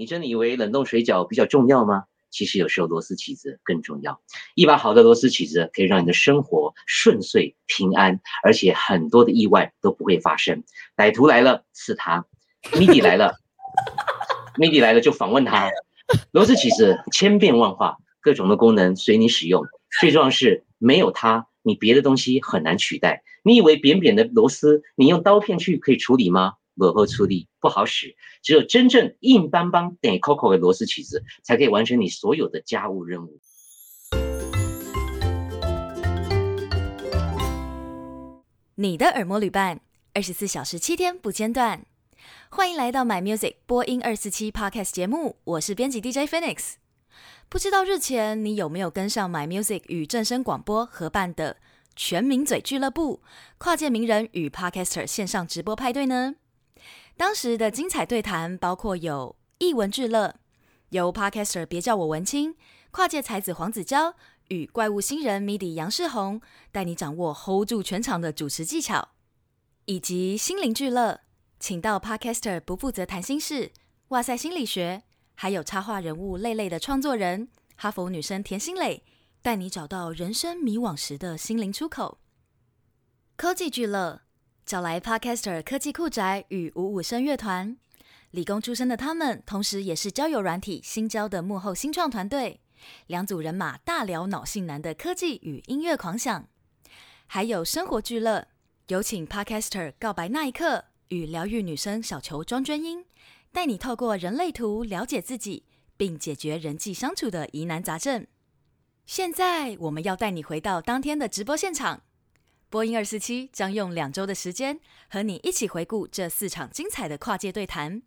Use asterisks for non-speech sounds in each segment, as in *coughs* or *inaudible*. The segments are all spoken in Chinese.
你真的以为冷冻水饺比较重要吗？其实有时候螺丝起子更重要。一把好的螺丝起子可以让你的生活顺遂平安，而且很多的意外都不会发生。歹徒来了，刺他；MIDI 来了，MIDI 来了就访问他。螺丝起子千变万化，各种的功能随你使用。最重要是，没有它，你别的东西很难取代。你以为扁扁的螺丝，你用刀片去可以处理吗？不好处理，不好使。只有真正硬邦邦、得扣扣的螺丝起子，才可以完成你所有的家务任务。你的耳膜旅伴，二十四小时七天不间断。欢迎来到 My Music 播音二四七 Podcast 节目，我是编辑 DJ Phoenix。不知道日前你有没有跟上 My Music 与正声广播合办的全名嘴俱乐部跨界名人与 Podcaster 线上直播派对呢？当时的精彩对谈包括有艺文智乐，由 Podcaster 别叫我文青，跨界才子黄子佼与怪物新人 MIDI 杨世宏带你掌握 hold 住全场的主持技巧，以及心灵聚乐，请到 Podcaster 不负责谈心事，哇塞心理学。还有插画人物类类的创作人，哈佛女生田心磊带你找到人生迷惘时的心灵出口。科技聚乐找来 Podcaster 科技酷宅与五五声乐团，理工出身的他们，同时也是交友软体新交的幕后新创团队。两组人马大聊脑性男的科技与音乐狂想。还有生活聚乐，有请 Podcaster 告白那一刻与疗愈女生小球庄娟英。带你透过人类图了解自己，并解决人际相处的疑难杂症。现在我们要带你回到当天的直播现场，波音二四七将用两周的时间和你一起回顾这四场精彩的跨界对谈。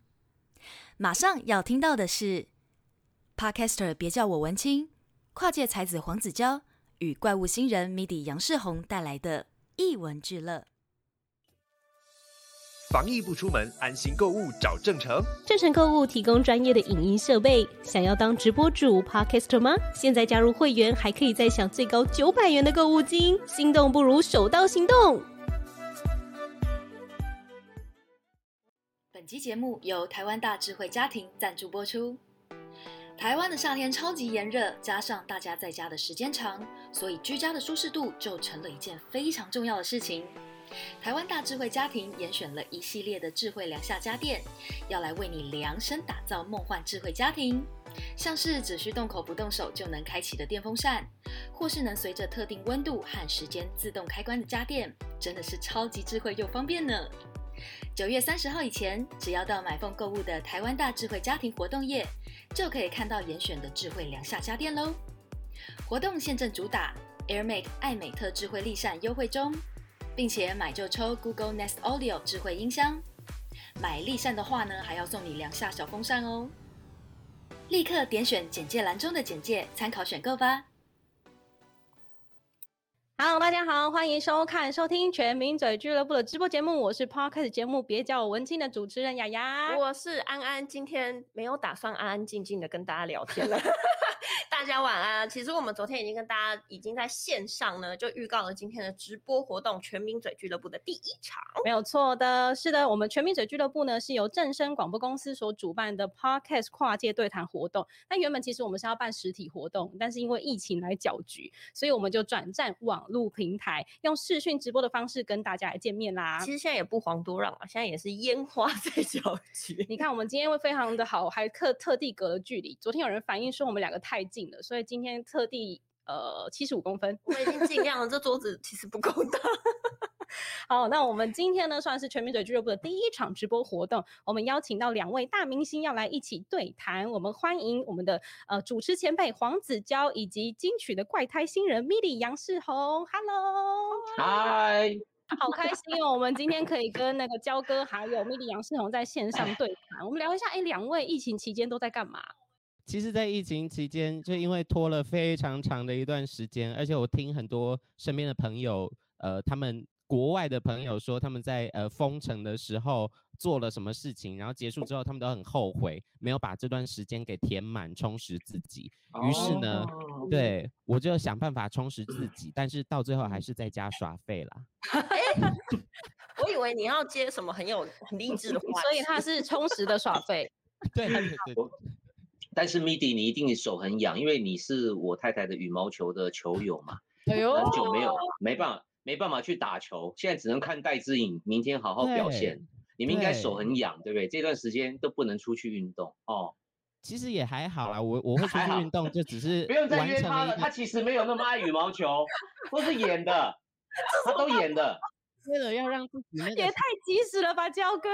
马上要听到的是，Podcaster 别叫我文青，跨界才子黄子佼与怪物新人 MIDI 杨世宏带来的异文俱乐。防疫不出门，安心购物找正成。正成购物提供专业的影音设备。想要当直播主、Podcaster 吗？现在加入会员还可以再享最高九百元的购物金。心动不如手到行动。本期节目由台湾大智慧家庭赞助播出。台湾的夏天超级炎热，加上大家在家的时间长，所以居家的舒适度就成了一件非常重要的事情。台湾大智慧家庭严选了一系列的智慧凉夏家电，要来为你量身打造梦幻智慧家庭。像是只需动口不动手就能开启的电风扇，或是能随着特定温度和时间自动开关的家电，真的是超级智慧又方便呢。九月三十号以前，只要到买凤购物的台湾大智慧家庭活动页，就可以看到严选的智慧凉夏家电喽。活动现正主打 AirMake 爱美特智慧立扇优惠中。并且买就抽 Google Nest Audio 智慧音箱，买立扇的话呢，还要送你两下小风扇哦。立刻点选简介栏中的简介参考选购吧。Hello，大家好，欢迎收看收听全民嘴俱乐部的直播节目，我是 Podcast 节目别叫我文青的主持人雅雅，我是安安，今天没有打算安安静静的跟大家聊天了。*laughs* 大家晚安。其实我们昨天已经跟大家已经在线上呢，就预告了今天的直播活动——全民嘴俱乐部的第一场。没有错的，是的，我们全民嘴俱乐部呢是由正声广播公司所主办的 Podcast 跨界对谈活动。那原本其实我们是要办实体活动，但是因为疫情来搅局，所以我们就转战网络平台，用视讯直播的方式跟大家来见面啦。其实现在也不遑多让啊，现在也是烟花 *laughs* 在搅局。你看我们今天会非常的好，还特特地隔了距离。昨天有人反映说我们两个太近了。所以今天特地呃七十五公分，我已经尽量了。这桌子其实不够大。*laughs* 好，那我们今天呢算是全民嘴俱乐部的第一场直播活动，我们邀请到两位大明星要来一起对谈。我们欢迎我们的呃主持前辈黄子佼以及金曲的怪胎新人 MIDI 杨世宏。Hello，嗨，*laughs* 好开心哦！我们今天可以跟那个焦哥还有 MIDI 杨世宏在线上对谈。我们聊一下，哎，两位疫情期间都在干嘛？其实，在疫情期间，就因为拖了非常长的一段时间，而且我听很多身边的朋友，呃，他们国外的朋友说，他们在呃封城的时候做了什么事情，然后结束之后，他们都很后悔，没有把这段时间给填满，充实自己。于是呢，哦、对我就想办法充实自己，但是到最后还是在家耍废啦。*laughs* 我以为你要接什么很有很励志的话，*laughs* 所以他是充实的耍废。对 *laughs* 对对。但是 Midi 你一定手很痒，因为你是我太太的羽毛球的球友嘛。*laughs* 哎呦，很久没有，没办法，没办法去打球，现在只能看戴资颖，明天好好表现。你们应该手很痒，对不对？这段时间都不能出去运动哦。其实也还好啦，我 *laughs* 我会出去运动，就只是不用再约他了。他其实没有那么爱羽毛球，都是演的，他都演的。为了要让自己那 *laughs* 个也太及时了吧，焦哥。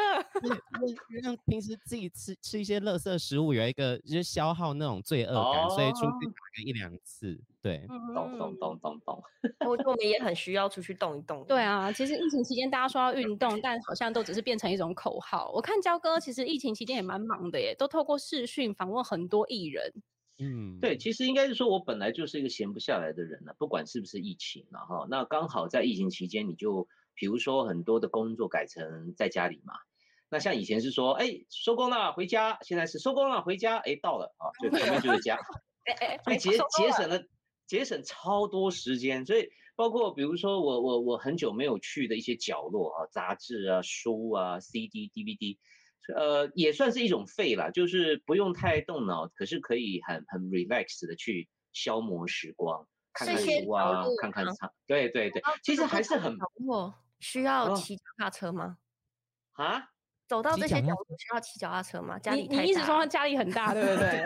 让平时自己吃吃一些垃圾食物，有一个就是消耗那种罪恶感，哦、所以出去打个一两次，对，咚咚咚咚咚。我我们也很需要出去动一动。对啊，其实疫情期间大家说要运动，但好像都只是变成一种口号。我看焦哥其实疫情期间也蛮忙的耶，都透过视讯访问很多艺人。嗯，对，其实应该是说，我本来就是一个闲不下来的人了，不管是不是疫情了哈。那刚好在疫情期间，你就。比如说很多的工作改成在家里嘛，那像以前是说，哎，收工了回家，现在是收工了回家，哎，到了啊，就前面就是家，*laughs* 所以节节省了节省超多时间，所以包括比如说我我我很久没有去的一些角落啊，杂志啊、书啊、CD、DVD，呃，也算是一种废了，就是不用太动脑，可是可以很很 relax 的去消磨时光，看看书啊，看看唱，对对对，其实还是很。需要骑脚踏车吗？啊？走到这些角度需要骑脚踏车吗？家里你你一直说他家里很大，对不对？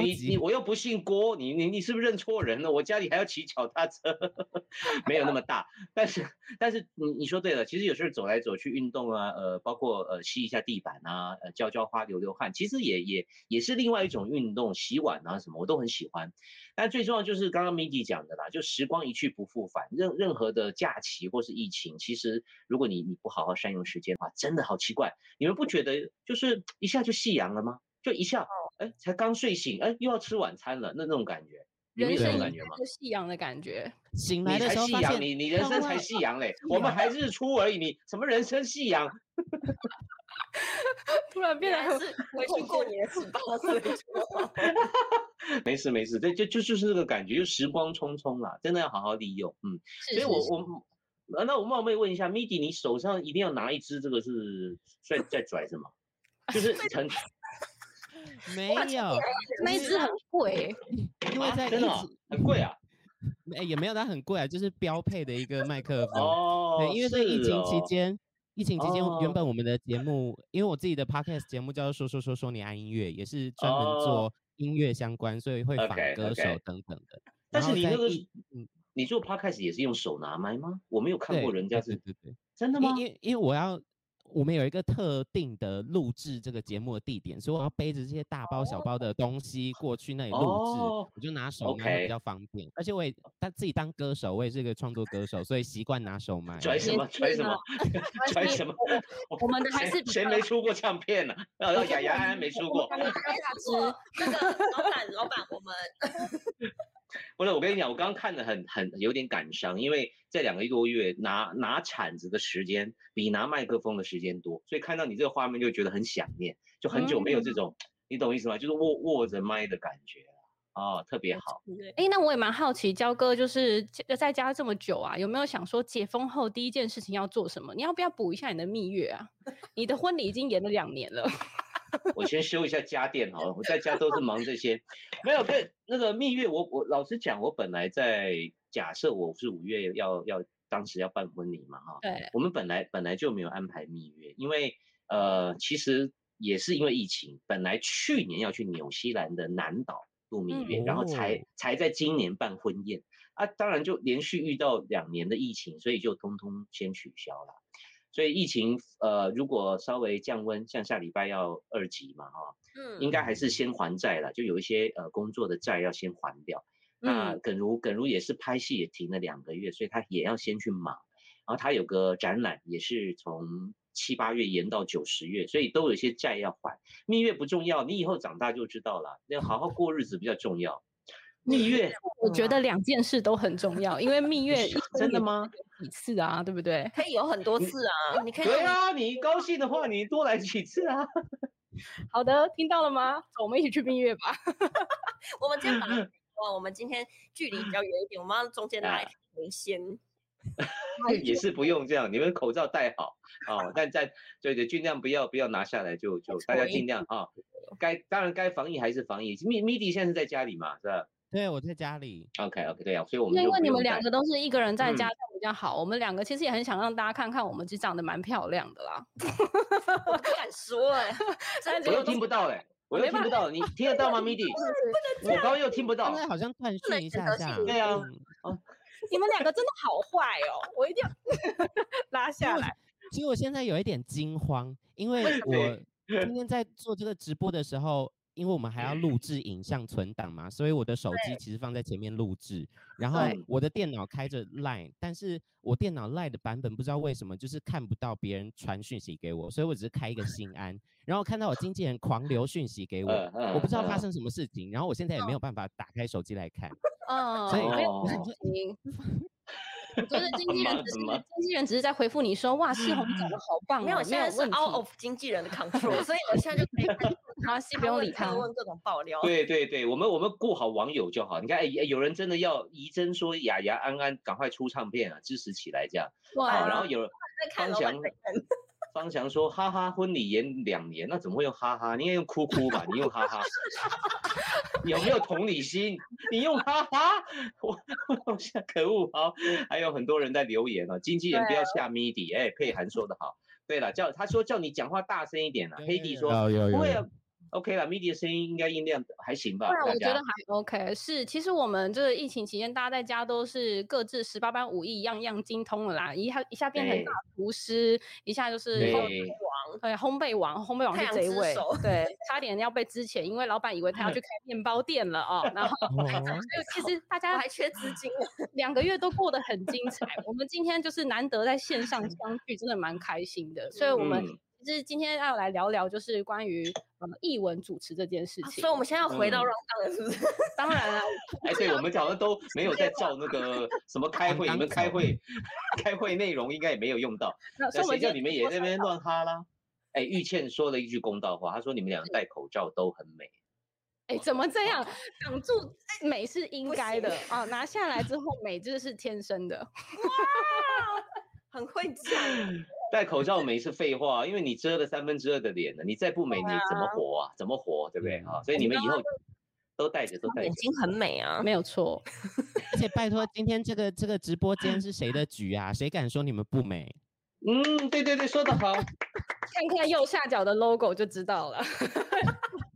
你你我又不姓郭，你你你是不是认错人了？我家里还要骑脚踏车，*laughs* 没有那么大。但是但是你你说对了，其实有时候走来走去运动啊，呃，包括呃吸一下地板啊，呃浇浇花流流汗，其实也也也是另外一种运动。洗碗啊什么我都很喜欢。但最重要就是刚刚 Midi 讲的啦，就时光一去不复返。任任何的假期或是疫情，其实如果你你不好好善用时间的话，真的好奇怪。你们不觉得就是一下就夕阳了吗？就一下，哎，才刚睡醒，哎，又要吃晚餐了，那那种感觉，你们有这种感觉吗？夕阳的感觉，醒来的时候你才夕阳，你你人生才夕阳嘞，我们还日出而已，你什么人生夕阳？*laughs* 突然变得是回去过年十八岁，*laughs* 没事没事，对，就就就是这个感觉，就时光匆匆啦，真的要好好利用，嗯，所以我我那我冒昧问一下，Midi，你手上一定要拿一支这个是在在拽什么？就是 *laughs* 很。*laughs* 没有，那一支很贵，因为在一直很贵啊，*laughs* 哎也没有它很贵啊，就是标配的一个麦克风。哦，对，因为在疫情期间，疫情期间原本我们的节目，因为我自己的 podcast 节目叫做说说说说你爱音乐，也是专门做音乐相关，所以会访歌手等等的。但是你那个，嗯，你做 podcast 也是用手拿麦吗？我没有看过人家是，对对，真的吗？因为因为我要。我们有一个特定的录制这个节目的地点，所以我要背着这些大包小包的东西过去那里录制，哦、我就拿手麦比较方便。而且我也他自己当歌手，我也是一个创作歌手，所以习惯拿手麦。拽什么？拽什么？*laughs* 拽什么？我们的还是谁没出过唱片呢？啊，雅雅安没出过。大师，那个老板，老板，我们。*laughs* 不是，我跟你讲，我刚刚看的很很有点感伤，因为这两个多月拿拿铲子的时间比拿麦克风的时间多，所以看到你这个画面就觉得很想念，就很久没有这种，嗯、你懂意思吗？就是握握着麦的感觉啊、哦，特别好。哎，那我也蛮好奇，焦哥就是在家这么久啊，有没有想说解封后第一件事情要做什么？你要不要补一下你的蜜月啊？你的婚礼已经延了两年了。我先修一下家电好了，我在家都是忙这些，没有对那个蜜月，我我老实讲，我本来在假设我是五月要要当时要办婚礼嘛哈，对，我们本来本来就没有安排蜜月，因为呃其实也是因为疫情，本来去年要去纽西兰的南岛度蜜月，嗯、然后才才在今年办婚宴。啊，当然就连续遇到两年的疫情，所以就通通先取消了。所以疫情，呃，如果稍微降温，像下礼拜要二级嘛，哈，嗯，应该还是先还债了，就有一些呃工作的债要先还掉。嗯、那耿如耿如也是拍戏也停了两个月，所以他也要先去忙。然后他有个展览也是从七八月延到九十月，所以都有一些债要还。蜜月不重要，你以后长大就知道了，要好好过日子比较重要。蜜月，我觉得两件事都很重要，因为蜜月真的吗？几次啊，对不对？可以有很多次啊，你可以。对啊，你高兴的话，你多来几次啊。*laughs* 好的，听到了吗？走，我们一起去蜜月吧。*laughs* 我们今天把，*laughs* 哇，我们今天距离比较远一点，我们要中间来回先。也是不用这样，你们口罩戴好啊，但在对对，尽量不要不要拿下来就，就就大家尽量啊，该当然该防疫还是防疫。咪咪迪现在是在家里嘛，是吧？对，我在家里。OK OK，对啊，所以我们因为你们两个都是一个人在家比较好，嗯、我们两个其实也很想让大家看看，我们其实长得蛮漂亮的啦。*laughs* 我不敢说哎、欸，我又听不到哎、欸。我又听不到，你听得到吗，Midi？我刚刚又听不到，刚才好像断讯一下下。对啊，*laughs* 你们两个真的好坏哦，我一定要 *laughs* 拉下来。其实我现在有一点惊慌，因为我今天在做这个直播的时候。因为我们还要录制影像存档嘛，所以我的手机其实放在前面录制，然后我的电脑开着 Line，但是我电脑 Line 的版本不知道为什么就是看不到别人传讯息给我，所以我只是开一个心 *laughs* 安，然后看到我经纪人狂留讯息给我，我不知道发生什么事情，然后我现在也没有办法打开手机来看，*laughs* 哦，所以 *laughs* 我想说我觉得经纪人 *laughs* 只是经纪人只是在回复你说，哇，世宏长得好棒，哦，没有，现在是 out of 经纪人的 *laughs* control，所以我现在就可以。好，先不用理他，问各种爆料。对对对，我们我们顾好网友就好。你看，哎，有人真的要怡珍说雅雅安安赶快出唱片啊，支持起来这样。哇，然后有方翔，方翔说哈哈婚礼延两年，那怎么会用哈哈？你应该用哭哭吧？你用哈哈，有没有同理心？你用哈哈，我 *laughs* 我想可恶。好，还有很多人在留言啊，经纪人不要下 MIDI。哎，佩涵说的好。对了，叫他说叫你讲话大声一点了。黑弟说不会啊。OK 了，MIDI 的声音应该音量还行吧？对，我觉得还 OK。是，其实我们这个疫情期间，大家在家都是各自十八般武艺，样样精通了啦。一下一下变成大厨师，一下就是烘焙王，对，烘焙王，烘焙王是这一位。对，差点要被资遣，因为老板以为他要去开面包店了哦。然后，*laughs* 其实大家还缺资金，*laughs* 两个月都过得很精彩。我们今天就是难得在线上相聚，真的蛮开心的。所以我们。就是今天要来聊聊，就是关于呃艺文主持这件事情。啊、所以我们现在要回到 rundown 了，是不是？嗯、*laughs* 当然了。*laughs* 哎，对，我们好像都没有在照那个什么开会，你们开会开会内容应该也没有用到。*laughs* 那谁叫你们也在那边乱哈啦？哎，玉倩说了一句公道话，她说你们两个戴口罩都很美。哎，怎么这样？挡住美是应该的啊，拿下来之后美就是天生的。哇，很会讲。*laughs* 戴口罩美是废话，因为你遮了三分之二的脸了，你再不美，你怎么活啊？怎么活，对不对啊？所以你们以后都戴着，都戴着。眼睛很美啊，没有错。*laughs* 而且拜托，今天这个这个直播间是谁的 *laughs* 局啊？谁敢说你们不美？嗯，对对对，说得好。看看右下角的 logo 就知道了。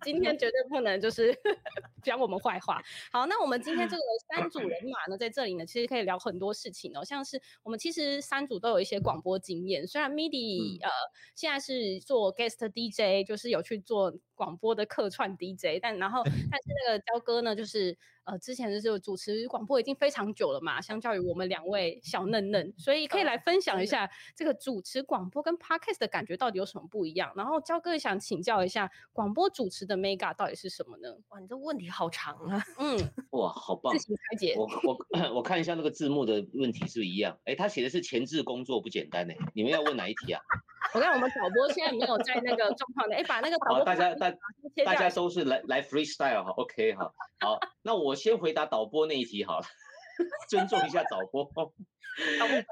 今天绝对不能就是 *laughs* 讲我们坏话。好，那我们今天这个 *laughs* 三组人马呢，在这里呢，其实可以聊很多事情哦。像是我们其实三组都有一些广播经验，虽然 MIDI、嗯、呃现在是做 guest DJ，就是有去做广播的客串 DJ，但然后 *laughs* 但是那个焦哥呢，就是。呃，之前就是主持广播已经非常久了嘛，相较于我们两位小嫩嫩，所以可以来分享一下这个主持广播跟 podcast 的感觉到底有什么不一样。然后焦哥也想请教一下，广播主持的 mega 到底是什么呢？哇，你这问题好长啊。嗯，*laughs* 哇，好棒。自行开解。我我我看一下那个字幕的问题是不是一样？哎，他写的是前置工作不简单呢。你们要问哪一题啊？*laughs* 我看我们导播现在没有在那个状况内，哎，把那个导播大家大大家都是来来 freestyle 哈，OK 哈，好，那我。先回答导播那一题好了，*laughs* 尊重一下导播。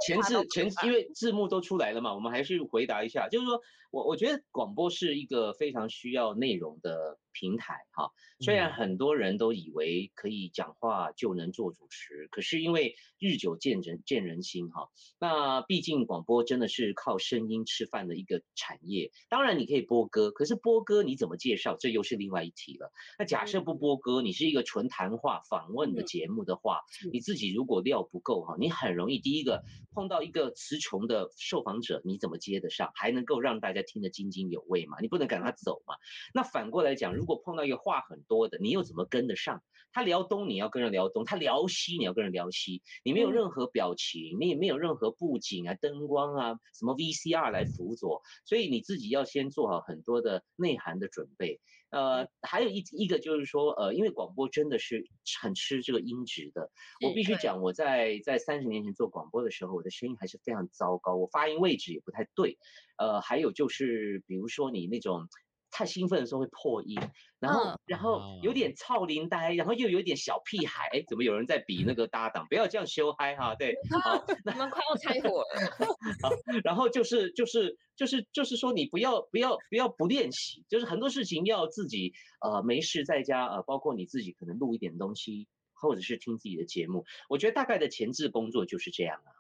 前置前，因为字幕都出来了嘛，我们还是回答一下。就是说我我觉得广播是一个非常需要内容的平台哈。虽然很多人都以为可以讲话就能做主持，可是因为日久见人见人心哈。那毕竟广播真的是靠声音吃饭的一个产业。当然你可以播歌，可是播歌你怎么介绍，这又是另外一题了。那假设不播歌，你是一个纯谈话访问的节目的话，你自己如果料不够哈，你很容易第一。第一个碰到一个词穷的受访者，你怎么接得上，还能够让大家听得津津有味嘛？你不能赶他走嘛？那反过来讲，如果碰到一个话很多的，你又怎么跟得上？他聊东，你要跟着聊东；他聊西，你要跟着聊西。你没有任何表情，你也没有任何布景啊、灯光啊、什么 VCR 来辅佐，所以你自己要先做好很多的内涵的准备。呃，还有一一个就是说，呃，因为广播真的是很吃这个音质的。我必须讲，我在在三十年前做广播的时候，我的声音还是非常糟糕，我发音位置也不太对。呃，还有就是，比如说你那种。太兴奋的时候会破音，然后、嗯、然后有点臭奶呆，然后又有点小屁孩，哎，怎么有人在比那个搭档？不要这样羞 *laughs* 嗨哈，对，*laughs* 好，那我们快要拆伙了。*laughs* 好，然后就是就是就是就是说你不要不要不要不练习，就是很多事情要自己呃没事在家呃，包括你自己可能录一点东西，或者是听自己的节目，我觉得大概的前置工作就是这样啊。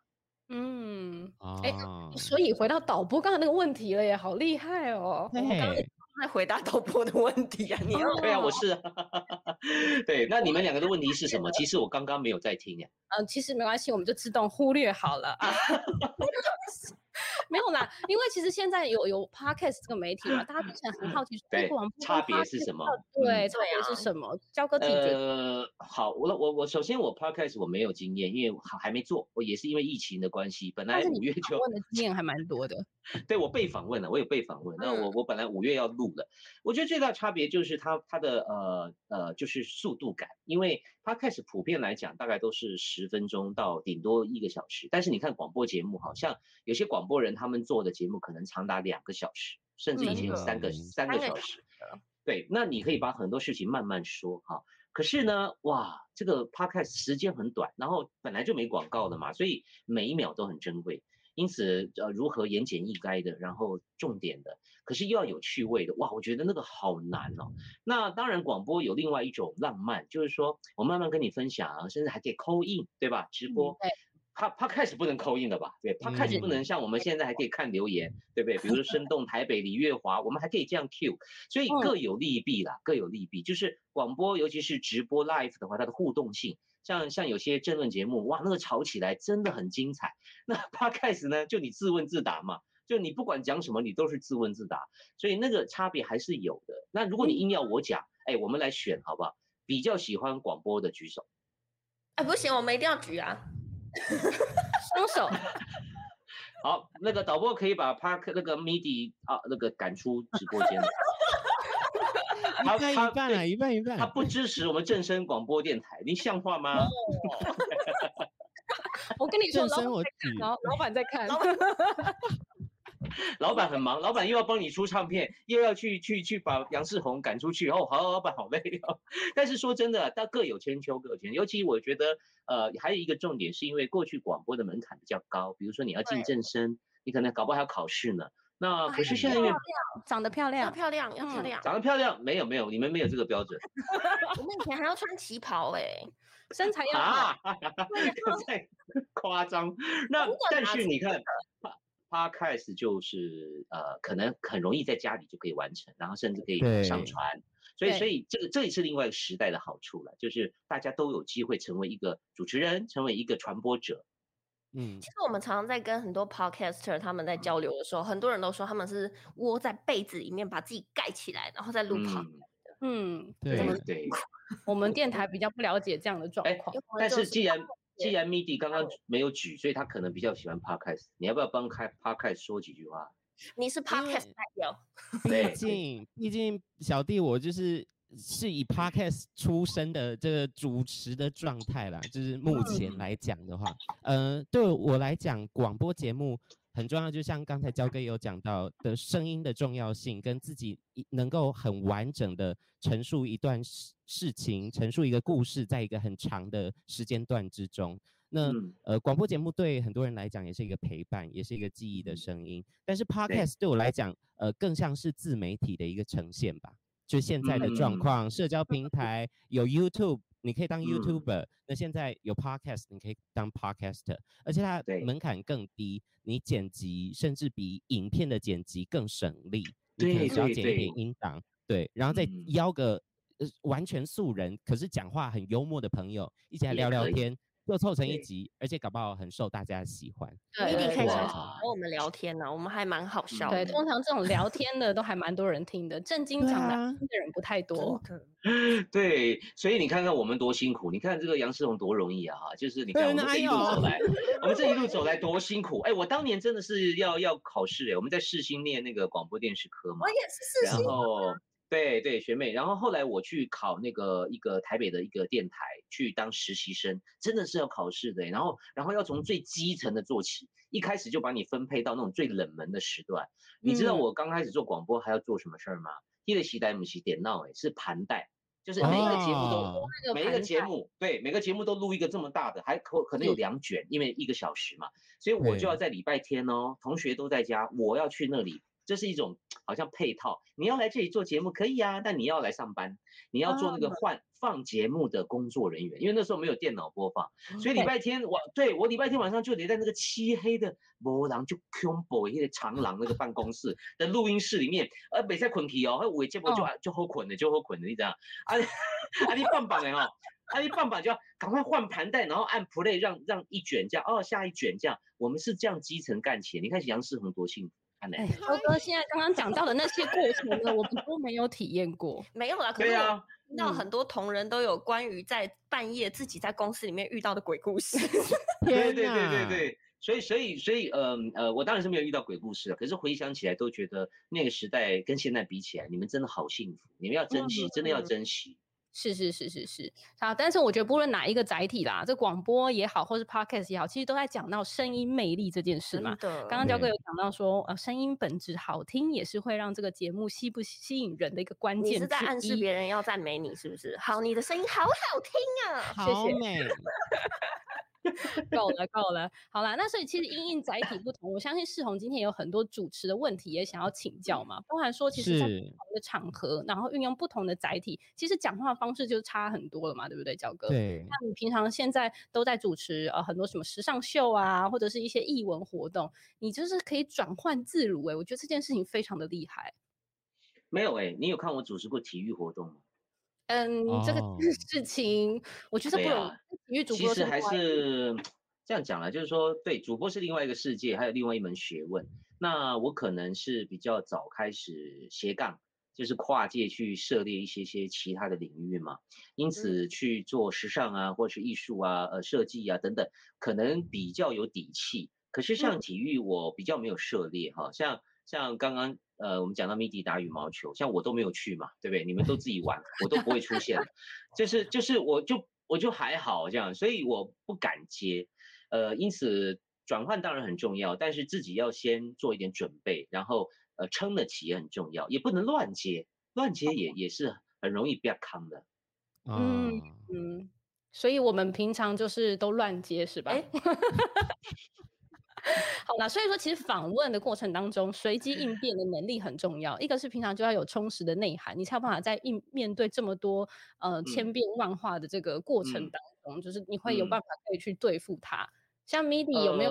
嗯，哎、啊，所以回到导播刚才那个问题了耶，好厉害哦！我刚刚在回答导播的问题啊，你要对啊，我是啊，*laughs* 对，那你们两个的问题是什么？其实我刚刚没有在听呀。嗯，其实没关系，我们就自动忽略好了啊。*laughs* 没有啦，因为其实现在有有 podcast 这个媒体嘛，大家之前很好奇，对，差别是什么？对，差别是什么？焦哥自己觉得？呃，好，我我我首先我 podcast 我没有经验，因为还还没做，我也是因为疫情的关系，本来五月就问的经验还蛮多的。*laughs* 对，我被访问了，我有被访问。那我我本来五月要录的，我觉得最大差别就是它它的呃呃就是速度感，因为 podcast 普遍来讲大概都是十分钟到顶多一个小时，但是你看广播节目，好像有些广播人他们做的节目可能长达两个小时，甚至以前三个三个小时。对，那你可以把很多事情慢慢说哈。可是呢，哇，这个 podcast 时间很短，然后本来就没广告的嘛，所以每一秒都很珍贵。因此，呃，如何言简意赅的，然后重点的，可是又要有趣味的，哇，我觉得那个好难哦。那当然，广播有另外一种浪漫，就是说我慢慢跟你分享，甚至还可以 call in，对吧？直播，他他开始不能 call in 了吧？对，他开始不能像我们现在还可以看留言，嗯、对不对？比如说 *laughs* 生动台北李月华，我们还可以这样 Q，所以各有利弊啦，各有利弊。就是广播，尤其是直播 live 的话，它的互动性。像像有些政论节目，哇，那个吵起来真的很精彩。*laughs* 那 Podcast 呢，就你自问自答嘛，就你不管讲什么，你都是自问自答，所以那个差别还是有的。那如果你硬要我讲，哎、嗯欸，我们来选好不好？比较喜欢广播的举手。哎，不行，我们一定要举啊，双手。*laughs* 好，那个导播可以把 Park 那个 MIDI 啊那个赶出直播间。他他一半啊，一半一半。他不支持我们正声广播电台，你像话吗？哦、*laughs* 我跟你说，正声我老老板在看，*laughs* 老板很忙，老板又要帮你出唱片，又要去去去把杨世宏赶出去。哦，好，老板好累哦。*laughs* 但是说真的，但各有千秋，各有千秋。尤其我觉得，呃，还有一个重点，是因为过去广播的门槛比较高，比如说你要进正声，你可能搞不好还要考试呢。那可是现在因为长得漂亮，漂亮，要漂亮，长得漂亮，没有没有，你们没有这个标准。我 *laughs* 们以前还要穿旗袍哎，身材要好，*laughs* 太 *laughs* 夸张。那但是你看，Podcast 就是呃，可能很容易在家里就可以完成，然后甚至可以上传，所以所以这个这也是另外一个时代的好处了，就是大家都有机会成为一个主持人，成为一个传播者。嗯，其实我们常常在跟很多 podcaster 他们在交流的时候，很多人都说他们是窝在被子里面把自己盖起来，然后再录 podcast。嗯，对对。我们电台比较不了解这样的状况。但是既然既然 MIDI 刚刚没有举，所以他可能比较喜欢 podcast。你要不要帮开 podcast 说几句话？你是 podcast 代表。毕竟毕竟小弟我就是。是以 podcast 出身的这个主持的状态啦，就是目前来讲的话，呃，对我来讲，广播节目很重要，就像刚才焦哥有讲到的声音的重要性，跟自己能够很完整的陈述一段事事情，陈述一个故事，在一个很长的时间段之中，那呃，广播节目对很多人来讲也是一个陪伴，也是一个记忆的声音，但是 podcast 对我来讲，呃，更像是自媒体的一个呈现吧。就现在的状况，嗯、社交平台有 YouTube，你可以当 YouTuber、嗯。那现在有 Podcast，你可以当 Podcaster，而且它门槛更低，你剪辑甚至比影片的剪辑更省力。对，你可以只要剪一点音档，对，然后再邀个、嗯、完全素人，可是讲话很幽默的朋友一起来聊聊天。又凑成一集，而且搞不好很受大家的喜欢。对，你可以和我们聊天呢、啊，我们还蛮好笑的。对，通常这种聊 *laughs* 天的都还蛮多人听的，正经讲的听的人不太 *laughs* 多。*laughs* 对，所以你看看我们多辛苦，你看这个杨世宏多容易啊！就是你看我们这一路走来，我们这一路走来多辛苦。哎，我当年真的是要要考试哎，我们在世新念那个广播电视科嘛。我也是世新。然后。对对，学妹，然后后来我去考那个一个台北的一个电台去当实习生，真的是要考试的。然后然后要从最基层的做起，一开始就把你分配到那种最冷门的时段。你知道我刚开始做广播还要做什么事儿吗？一个时代不是电脑诶，是盘带，就是每一个节目都、哦、每一个节目对每个节目都录一个这么大的，还可可能有两卷，因为一个小时嘛，所以我就要在礼拜天哦，同学都在家，我要去那里。这是一种好像配套，你要来这里做节目可以啊，但你要来上班，你要做那个换放节目的工作人员，因为那时候没有电脑播放，所以礼拜天我对我礼拜天晚上就得在那个漆黑的无人就恐怖一个长廊那个办公室的录音室里面，呃，没在捆起哦，我结果就就好捆的，就好捆的，你知道？啊 *laughs* 啊，你棒棒的哦，啊你棒棒就要赶快换盘带，然后按 play 让让一卷这样，哦下一卷这样，我们是这样基层干起来，你看杨世宏多幸福。哎，超哥，现在刚刚讲到的那些过程呢，我们都没有体验过，没有啦。可是我听到很多同仁都有关于在半夜自己在公司里面遇到的鬼故事。*laughs* 对对对对对，所以所以所以，呃呃，我当然是没有遇到鬼故事了。可是回想起来，都觉得那个时代跟现在比起来，你们真的好幸福，你们要珍惜，真的要珍惜。是是是是是，好，但是我觉得不论哪一个载体啦，这广播也好，或是 podcast 也好，其实都在讲到声音魅力这件事嘛。刚刚焦哥有讲到说，呃，声音本质好听，也是会让这个节目吸不吸引人的一个关键。你是在暗示别人要赞美你，是不是？好，你的声音好好听啊，好美。*laughs* 够了，够了，好啦，那所以其实因应载体不同，我相信世宏今天有很多主持的问题也想要请教嘛，包含说其实在不同的场合，然后运用不同的载体，其实讲话方式就差很多了嘛，对不对，焦哥？对。那你平常现在都在主持呃很多什么时尚秀啊，或者是一些艺文活动，你就是可以转换自如哎、欸，我觉得这件事情非常的厉害。没有哎、欸，你有看我主持过体育活动吗？嗯，这个事情我觉得不容易。体育主播其实还是这样讲了，就是说，对，主播是另外一个世界，还有另外一门学问。那我可能是比较早开始斜杠，就是跨界去涉猎一些些其他的领域嘛。因此去做时尚啊，或是艺术啊、呃设计啊等等，可能比较有底气。可是像体育，我比较没有涉猎哈，像像刚刚。呃，我们讲到迷笛打羽毛球，像我都没有去嘛，对不对？你们都自己玩，我都不会出现，就是就是，我就我就还好这样，所以我不敢接。呃，因此转换当然很重要，但是自己要先做一点准备，然后呃撑得起也很重要，也不能乱接，乱接也也是很容易不要扛的。嗯嗯，所以我们平常就是都乱接是吧？欸 *laughs* 好了，所以说其实访问的过程当中，随机应变的能力很重要。一个是平常就要有充实的内涵，你才有办法在应面对这么多呃千变万化的这个过程当中，嗯、就是你会有办法可以去对付它。嗯、像 MIDI 有没有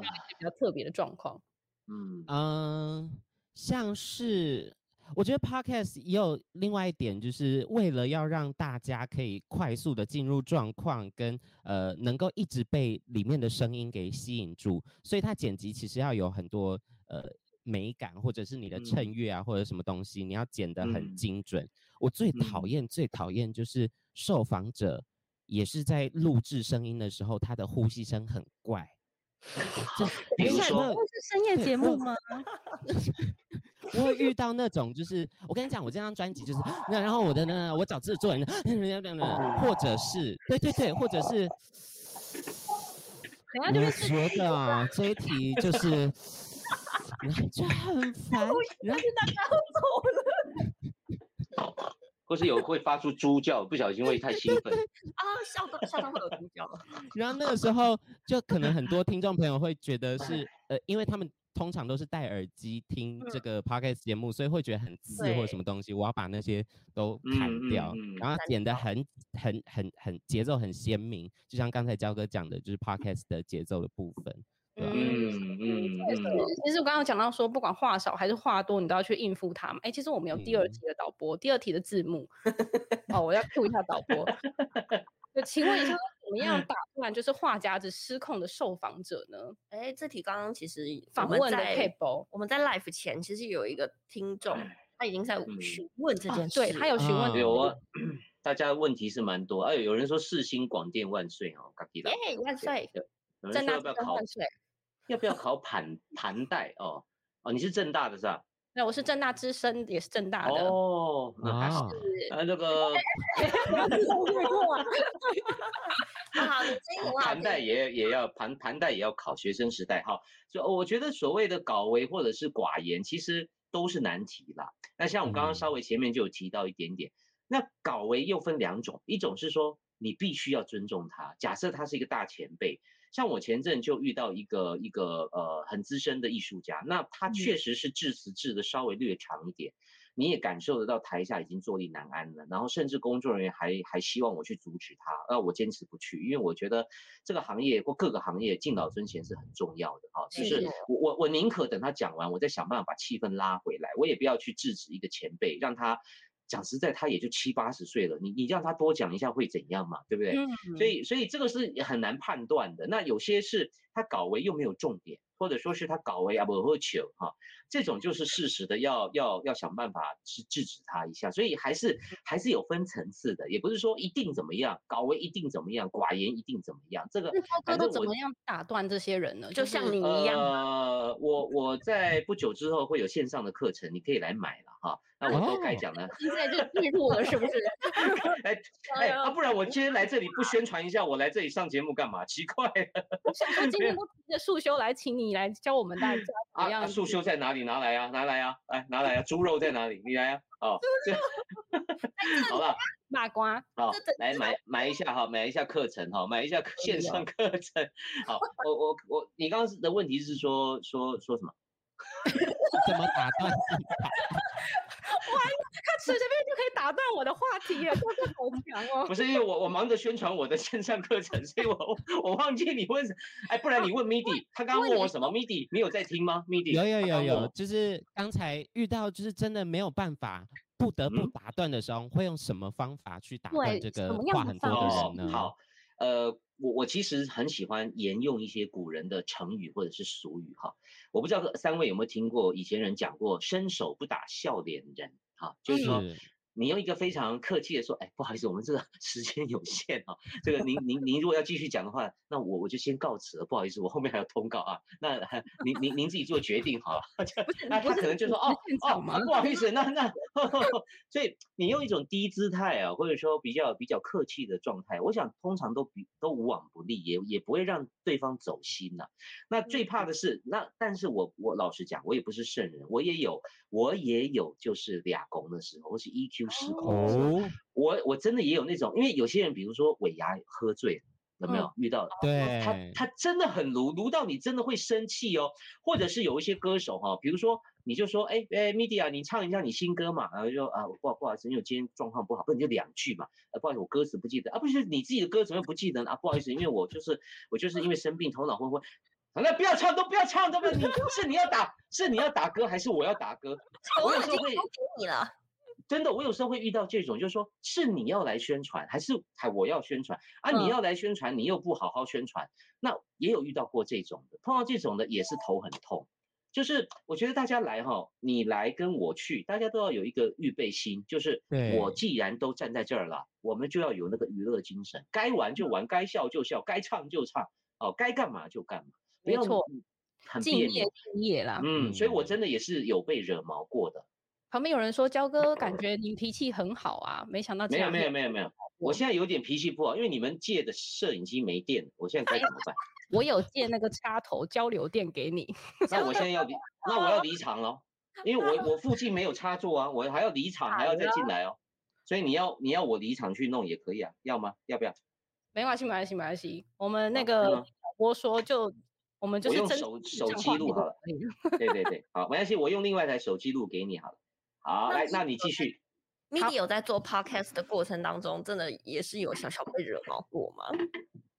比较特别的状况？嗯嗯、呃，像是。我觉得 Podcast 也有另外一点，就是为了要让大家可以快速的进入状况，跟呃能够一直被里面的声音给吸引住，所以它剪辑其实要有很多呃美感，或者是你的衬乐啊，或者什么东西，你要剪得很精准。嗯、我最讨厌、嗯、最讨厌就是受访者也是在录制声音的时候，他的呼吸声很怪。就比如说，这是深夜节目吗？*laughs* 我会遇到那种，就是我跟你讲，我这张专辑就是那，然后我的呢，我找制作人，或者是对对对，或者是，我觉得啊，这一题就是，*laughs* 就很烦，然后大家都走了。*laughs* 或是有会发出猪叫，不小心会太兴奋 *laughs* 啊，笑到笑到会有猪叫。*laughs* 然后那个时候，就可能很多听众朋友会觉得是 *laughs* 呃，因为他们通常都是戴耳机听这个 podcast 节目，嗯、所以会觉得很刺或者什么东西。我要把那些都砍掉，嗯嗯嗯、然后剪得很很很很节奏很鲜明，就像刚才焦哥讲的，就是 podcast 的节奏的部分。嗯嗯嗯，其实我刚刚讲到说，不管话少还是话多，你都要去应付他嘛。哎，其实我们有第二题的导播，第二题的字幕。哦，我要 Q 一下导播。*laughs* 就请问一下，怎么样打断就是话匣子失控的受访者呢？哎，这题刚刚其实访问的 table，我们在 live 前其实有一个听众，他已经在询问这件事，对他有询问。有啊，大家问题是蛮多。哎，有人说世新广电万岁哦，嘎吉拉，耶万岁！有人说要不要考？要不要考盘盘带哦？哦，你是正大的是吧？那我是正大之声，也是正大的哦。那还是啊，那个 *laughs* *laughs* 好，盘带也也要盘盘带也要考学生时代哈。就我觉得所谓的搞为或者是寡言，其实都是难题啦。那像我刚刚稍微前面就有提到一点点，那搞维又分两种，一种是说你必须要尊重他，假设他是一个大前辈。像我前阵就遇到一个一个呃很资深的艺术家，那他确实是致辞致的稍微略长一点，你也感受得到台下已经坐立难安了，然后甚至工作人员还还希望我去阻止他，那我坚持不去，因为我觉得这个行业或各个行业敬老尊贤是很重要的哈，就是我我我宁可等他讲完，我再想办法把气氛拉回来，我也不要去制止一个前辈，让他。讲实在，他也就七八十岁了，你你让他多讲一下会怎样嘛？对不对？嗯，所以所以这个是很难判断的。那有些是他搞为又没有重点。或者说是他搞为啊不喝酒哈，这种就是事实的，要要要想办法去制止他一下，所以还是还是有分层次的，也不是说一定怎么样，搞为一定怎么样，寡言一定怎么样，这个他都怎么样打断这些人呢？就像你一样。呃，我我在不久之后会有线上的课程，你可以来买了哈。那我都该讲了，现在就进入了是不是？*laughs* 哎哎啊，不然我今天来这里不宣传一下，我来这里上节目干嘛？奇怪了。我想说今天不提着束修来请你。你来教我们大家 *laughs* 啊！束修在哪里？拿来啊！拿来啊！来拿来啊！猪肉在哪里？你来啊！哦，*laughs* *laughs* 好了，马瓜，好，来买买一下哈，买一下课程哈，买一下线上课程。好，我我我，你刚刚的问题是说说说什么？怎么打断？随随就可以打断我的话题耶，真是好强哦！不是因为我我忙着宣传我的线上课程，所以我我忘记你问什么，哎，不然你问 Midi，他刚刚问我什么？Midi，你有在听吗？Midi，有有有有，就是刚才遇到就是真的没有办法不得不打断的时候，嗯、会用什么方法去打断这个话很多的人呢？哦、好，呃。我我其实很喜欢沿用一些古人的成语或者是俗语哈，我不知道三位有没有听过以前人讲过“伸手不打笑脸人”好，就是说。你用一个非常客气的说，哎，不好意思，我们这个 *laughs* 时间有限啊，这个您您您如果要继续讲的话，那我我就先告辞了，不好意思，我后面还有通告啊，那您您您自己做决定好了。那他可能就说，哦哦，不好意思，那那，*laughs* 所以你用一种低姿态啊，或者说比较比较客气的状态，我想通常都比都无往不利，也也不会让对方走心呐、啊。那最怕的是，那但是我我老实讲，我也不是圣人，我也有我也有就是俩拱的时候，或是 EQ。失控，哦、我我真的也有那种，因为有些人，比如说尾牙喝醉，有没有、嗯、遇到？对，他他真的很卢，卢到你真的会生气哦。或者是有一些歌手哈，比如说你就说，哎哎，Media，你唱一下你新歌嘛，然后就啊，不不好意思，因为今天状况不好，不你就两句嘛，啊，不好意思，我歌词不记得啊，不是你自己的歌怎么不记得啊？不好意思，因为我就是我就是因为生病，头脑昏昏。好了不要唱，都不要唱，对不对？你是你要打，是你要打歌，还是我要打歌？*laughs* 我有时候会给你了。真的，我有时候会遇到这种，就是说，是你要来宣传，还是还我要宣传啊？你要来宣传，你又不好好宣传，那也有遇到过这种的，碰到这种的也是头很痛。就是我觉得大家来哈，你来跟我去，大家都要有一个预备心，就是我既然都站在这儿了，我们就要有那个娱乐精神，该玩就玩，该笑就笑，该唱就唱，哦，该干嘛就干嘛，不要很敬业敬业啦。嗯，所以我真的也是有被惹毛过的。旁边有人说：“焦哥，感觉您脾气很好啊，没想到这样。”没有没有没有没有，我现在有点脾气不好，因为你们借的摄影机没电，我现在该怎么办？*laughs* 我有借那个插头交流电给你。那我现在要离，那我要离场喽，因为我我附近没有插座啊，我还要离场，还要再进来哦。所以你要你要我离场去弄也可以啊，要吗？要不要？没关系没关系没关系，我们那个我说就我们就是我用手手机录好了。对对对，好，没关系，我用另外一台手机录给你好了。好，来，那你继续。Midi 有在做 podcast 的过程当中，真的也是有小小被惹毛过吗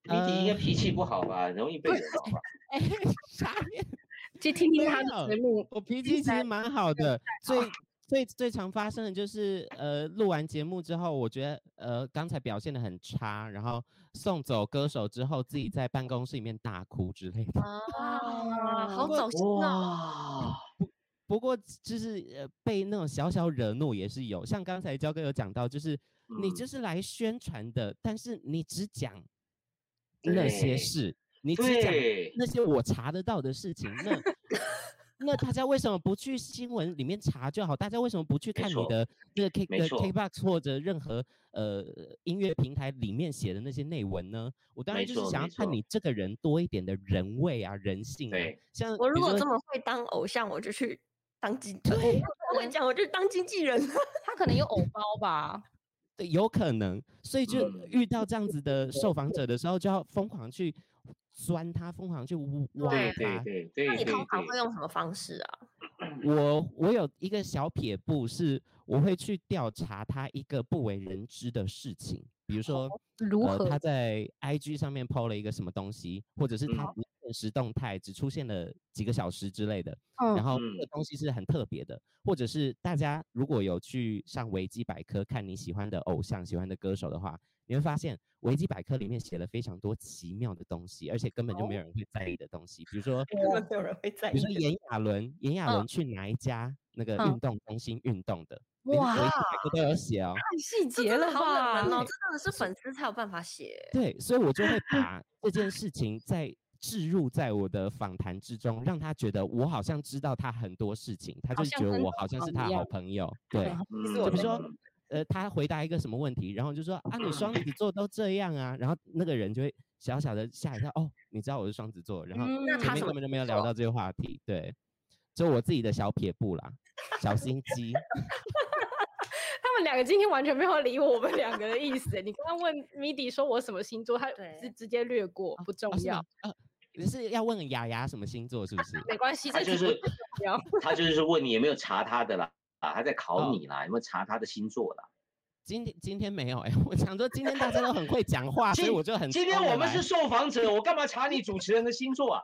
？Midi 应该脾气不好吧，容易被惹毛吧？*laughs* 哎，傻眼，*laughs* 去听听他的节目。我脾气其实蛮好的，最最最常发生的就是，呃，录完节目之后，我觉得，呃，刚才表现的很差，然后送走歌手之后，自己在办公室里面大哭之类的。啊，*laughs* 好走心啊！不过就是呃被那种小小惹怒也是有，像刚才焦哥有讲到，就是你就是来宣传的，嗯、但是你只讲那些事，你只讲那些我查得到的事情，那那大家为什么不去新闻里面查就好？大家为什么不去看你的那个 K 的 KBox 或者任何呃音乐平台里面写的那些内文呢？我当然就是想要看你这个人多一点的人味啊、人性啊。对像我如果这么会当偶像，我就去。当经对，*laughs* 我跟你讲，我就是当经纪人，*laughs* 他可能有偶包吧。对，有可能，所以就遇到这样子的受访者的时候，就要疯狂去钻他，疯狂去挖他。对对对。那你通常会用什么方式啊？我我有一个小撇步，是我会去调查他一个不为人知的事情，比如说，如何、呃、他在 IG 上面 PO 了一个什么东西，或者是他。现实动态只出现了几个小时之类的，嗯、然后这个。东西是很特别的，或者是大家如果有去上维基百科看你喜欢的偶像、喜欢的歌手的话，你会发现维基百科里面写了非常多奇妙的东西，而且根本就没有人会在意的东西，比如说 *laughs* 根本没有人会在意，比如说炎亚纶，炎亚纶去哪一家那个运动中心运动的，哇，维基百科都有写哦，太细。节了，好冷门哦，这真的是粉丝才有办法写，对，所以我就会。把这件事情在。置入在我的访谈之中，让他觉得我好像知道他很多事情，他就觉得我好像是他好朋友。对，*laughs* 就比如说，呃，他回答一个什么问题，然后就说啊，你双子座都这样啊，然后那个人就会小小的吓一跳，哦，你知道我是双子座，然后前面根本就没有聊到这个话题，对，就我自己的小撇步啦，小心机。*laughs* 他们两个今天完全没有理我们两个的意思。你刚刚问 Midi 说我什么星座，他直直接略过，不重要。你是要问雅雅什么星座是不是？没关系，他就是他就是问你有没有查他的啦，啊，他在考你啦，有没有查他的星座啦？今天今天没有哎，*laughs* 我想说今天大家都很会讲话，所以我就很。今天我们是受访者，我干嘛查你主持人的星座啊？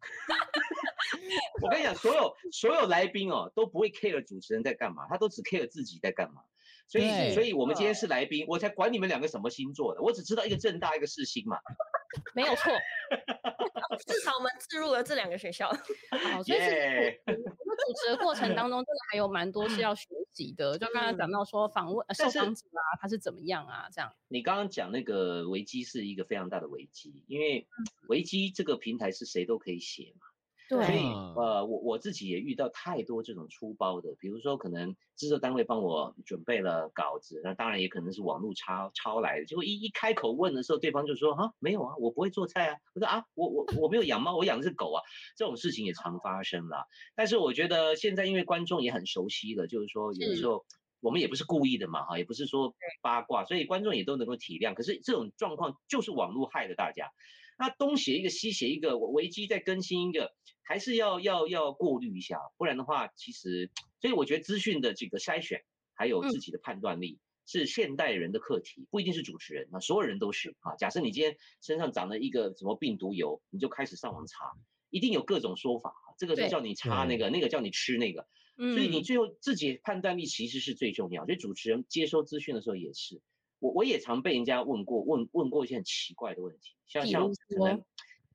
*laughs* 我跟你讲，所有所有来宾哦都不会 care 主持人在干嘛，他都只 care 自己在干嘛。所以，所以我们今天是来宾，我才管你们两个什么星座的，我只知道一个正大，一个世新嘛，*laughs* 没有错。*laughs* 至少我们置入了这两个学校。好，所以是我们主持的过程当中，真的还有蛮多是要学习的。就刚刚讲到说访问受访者啊，他是怎么样啊？这样。你刚刚讲那个危机是一个非常大的危机，因为危机这个平台是谁都可以写嘛。对，所以呃，我我自己也遇到太多这种粗包的，比如说可能制作单位帮我准备了稿子，那当然也可能是网络抄抄来的，结果一一开口问的时候，对方就说啊，没有啊，我不会做菜啊，我说啊，我我我没有养猫，我养的是狗啊，这种事情也常发生了。但是我觉得现在因为观众也很熟悉了，就是说有的时候我们也不是故意的嘛，哈，也不是说八卦，所以观众也都能够体谅。可是这种状况就是网络害了大家。那东写一个西写一个，我危机再更新一个，还是要要要过滤一下，不然的话，其实，所以我觉得资讯的这个筛选，还有自己的判断力，是现代人的课题，不一定是主持人，那所有人都是啊。假设你今天身上长了一个什么病毒疣，你就开始上网查，一定有各种说法，这个是叫你擦那个，那个叫你吃那个，所以你最后自己判断力其实是最重要。所以主持人接收资讯的时候也是。我我也常被人家问过，问问过一些很奇怪的问题，像像可能，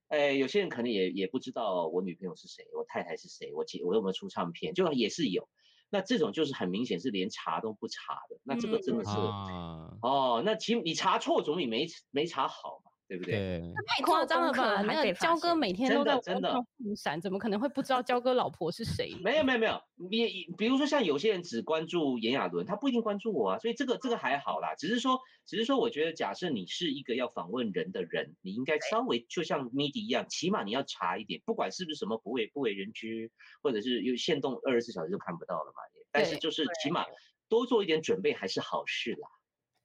哎，有些人可能也也不知道我女朋友是谁，我太太是谁，我姐我有没有出唱片，就也是有。那这种就是很明显是连查都不查的，那这个真的是，嗯、哦，那其实你查错总比没没查好嘛。对不对？太夸张了吧！那个焦哥每天都在真的放闪，怎么可能会不知道焦哥老婆是谁？没有没有没有，你比如说像有些人只关注炎亚纶，他不一定关注我啊，所以这个这个还好啦。只是说，只是说，我觉得假设你是一个要访问人的人，你应该稍微就像 Midi 一样，起码你要查一点，不管是不是什么不为不为人知，或者是有限动二十四小时就看不到了嘛。但是就是起码多做一点准备还是好事啦。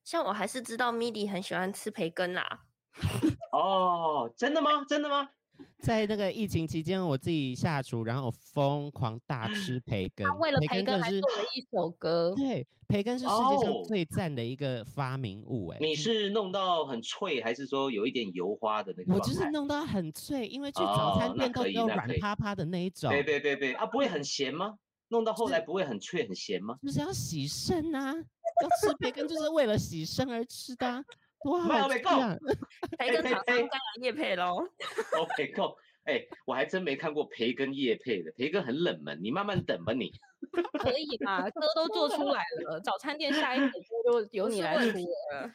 像我还是知道 Midi 很喜欢吃培根啦。*laughs* 哦，真的吗？真的吗？在那个疫情期间，我自己下厨，然后疯狂大吃培根。他为了培根还做了一首歌。对，培根是世界上最赞的一个发明物。哎，你是弄到很脆，还是说有一点油花的那个？我就是弄到很脆，因为去早餐店都有软趴趴的那一种。对对对对，啊，不会很咸吗？弄到后来不会很脆很咸吗？就是要洗肾啊！要吃培根就是为了洗肾而吃的啊。哇，没有没够，培根厂商当然叶配喽。*laughs* OK，够，哎，我还真没看过培根叶配的，培根很冷门，你慢慢等吧你。*laughs* 可以嘛，歌都做出来了，早餐店下一首歌 *laughs* 就由你来出了。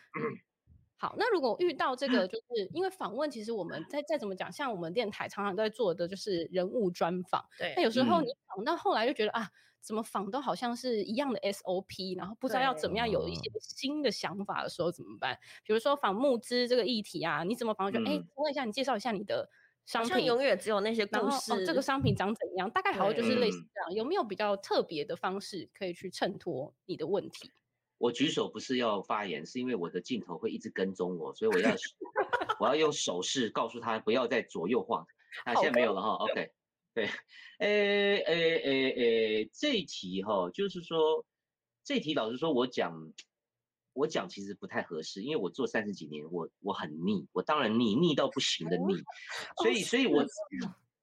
好，那如果遇到这个，就是因为访问，其实我们再再怎么讲，像我们电台常常都在做的，就是人物专访。对，那有时候你访到后来就觉得啊，怎么仿都好像是一样的 SOP，然后不知道要怎么样有一些新的想法的时候怎么办？比如说仿募资这个议题啊，你怎么仿？就哎，问一下，你介绍一下你的商品，永远只有那些故事。这个商品长怎样，大概好像就是类似对这样。有没有比较特别的方式可以去衬托你的问题？我举手不是要发言，是因为我的镜头会一直跟踪我，所以我要我要用手势告诉他不要再左右晃。那、*laughs* 啊、现在没有了哈，OK。对，诶诶诶诶，这一题哈，就是说这一题，老实说，我讲我讲其实不太合适，因为我做三十几年，我我很腻，我当然腻腻到不行的腻，所以所以我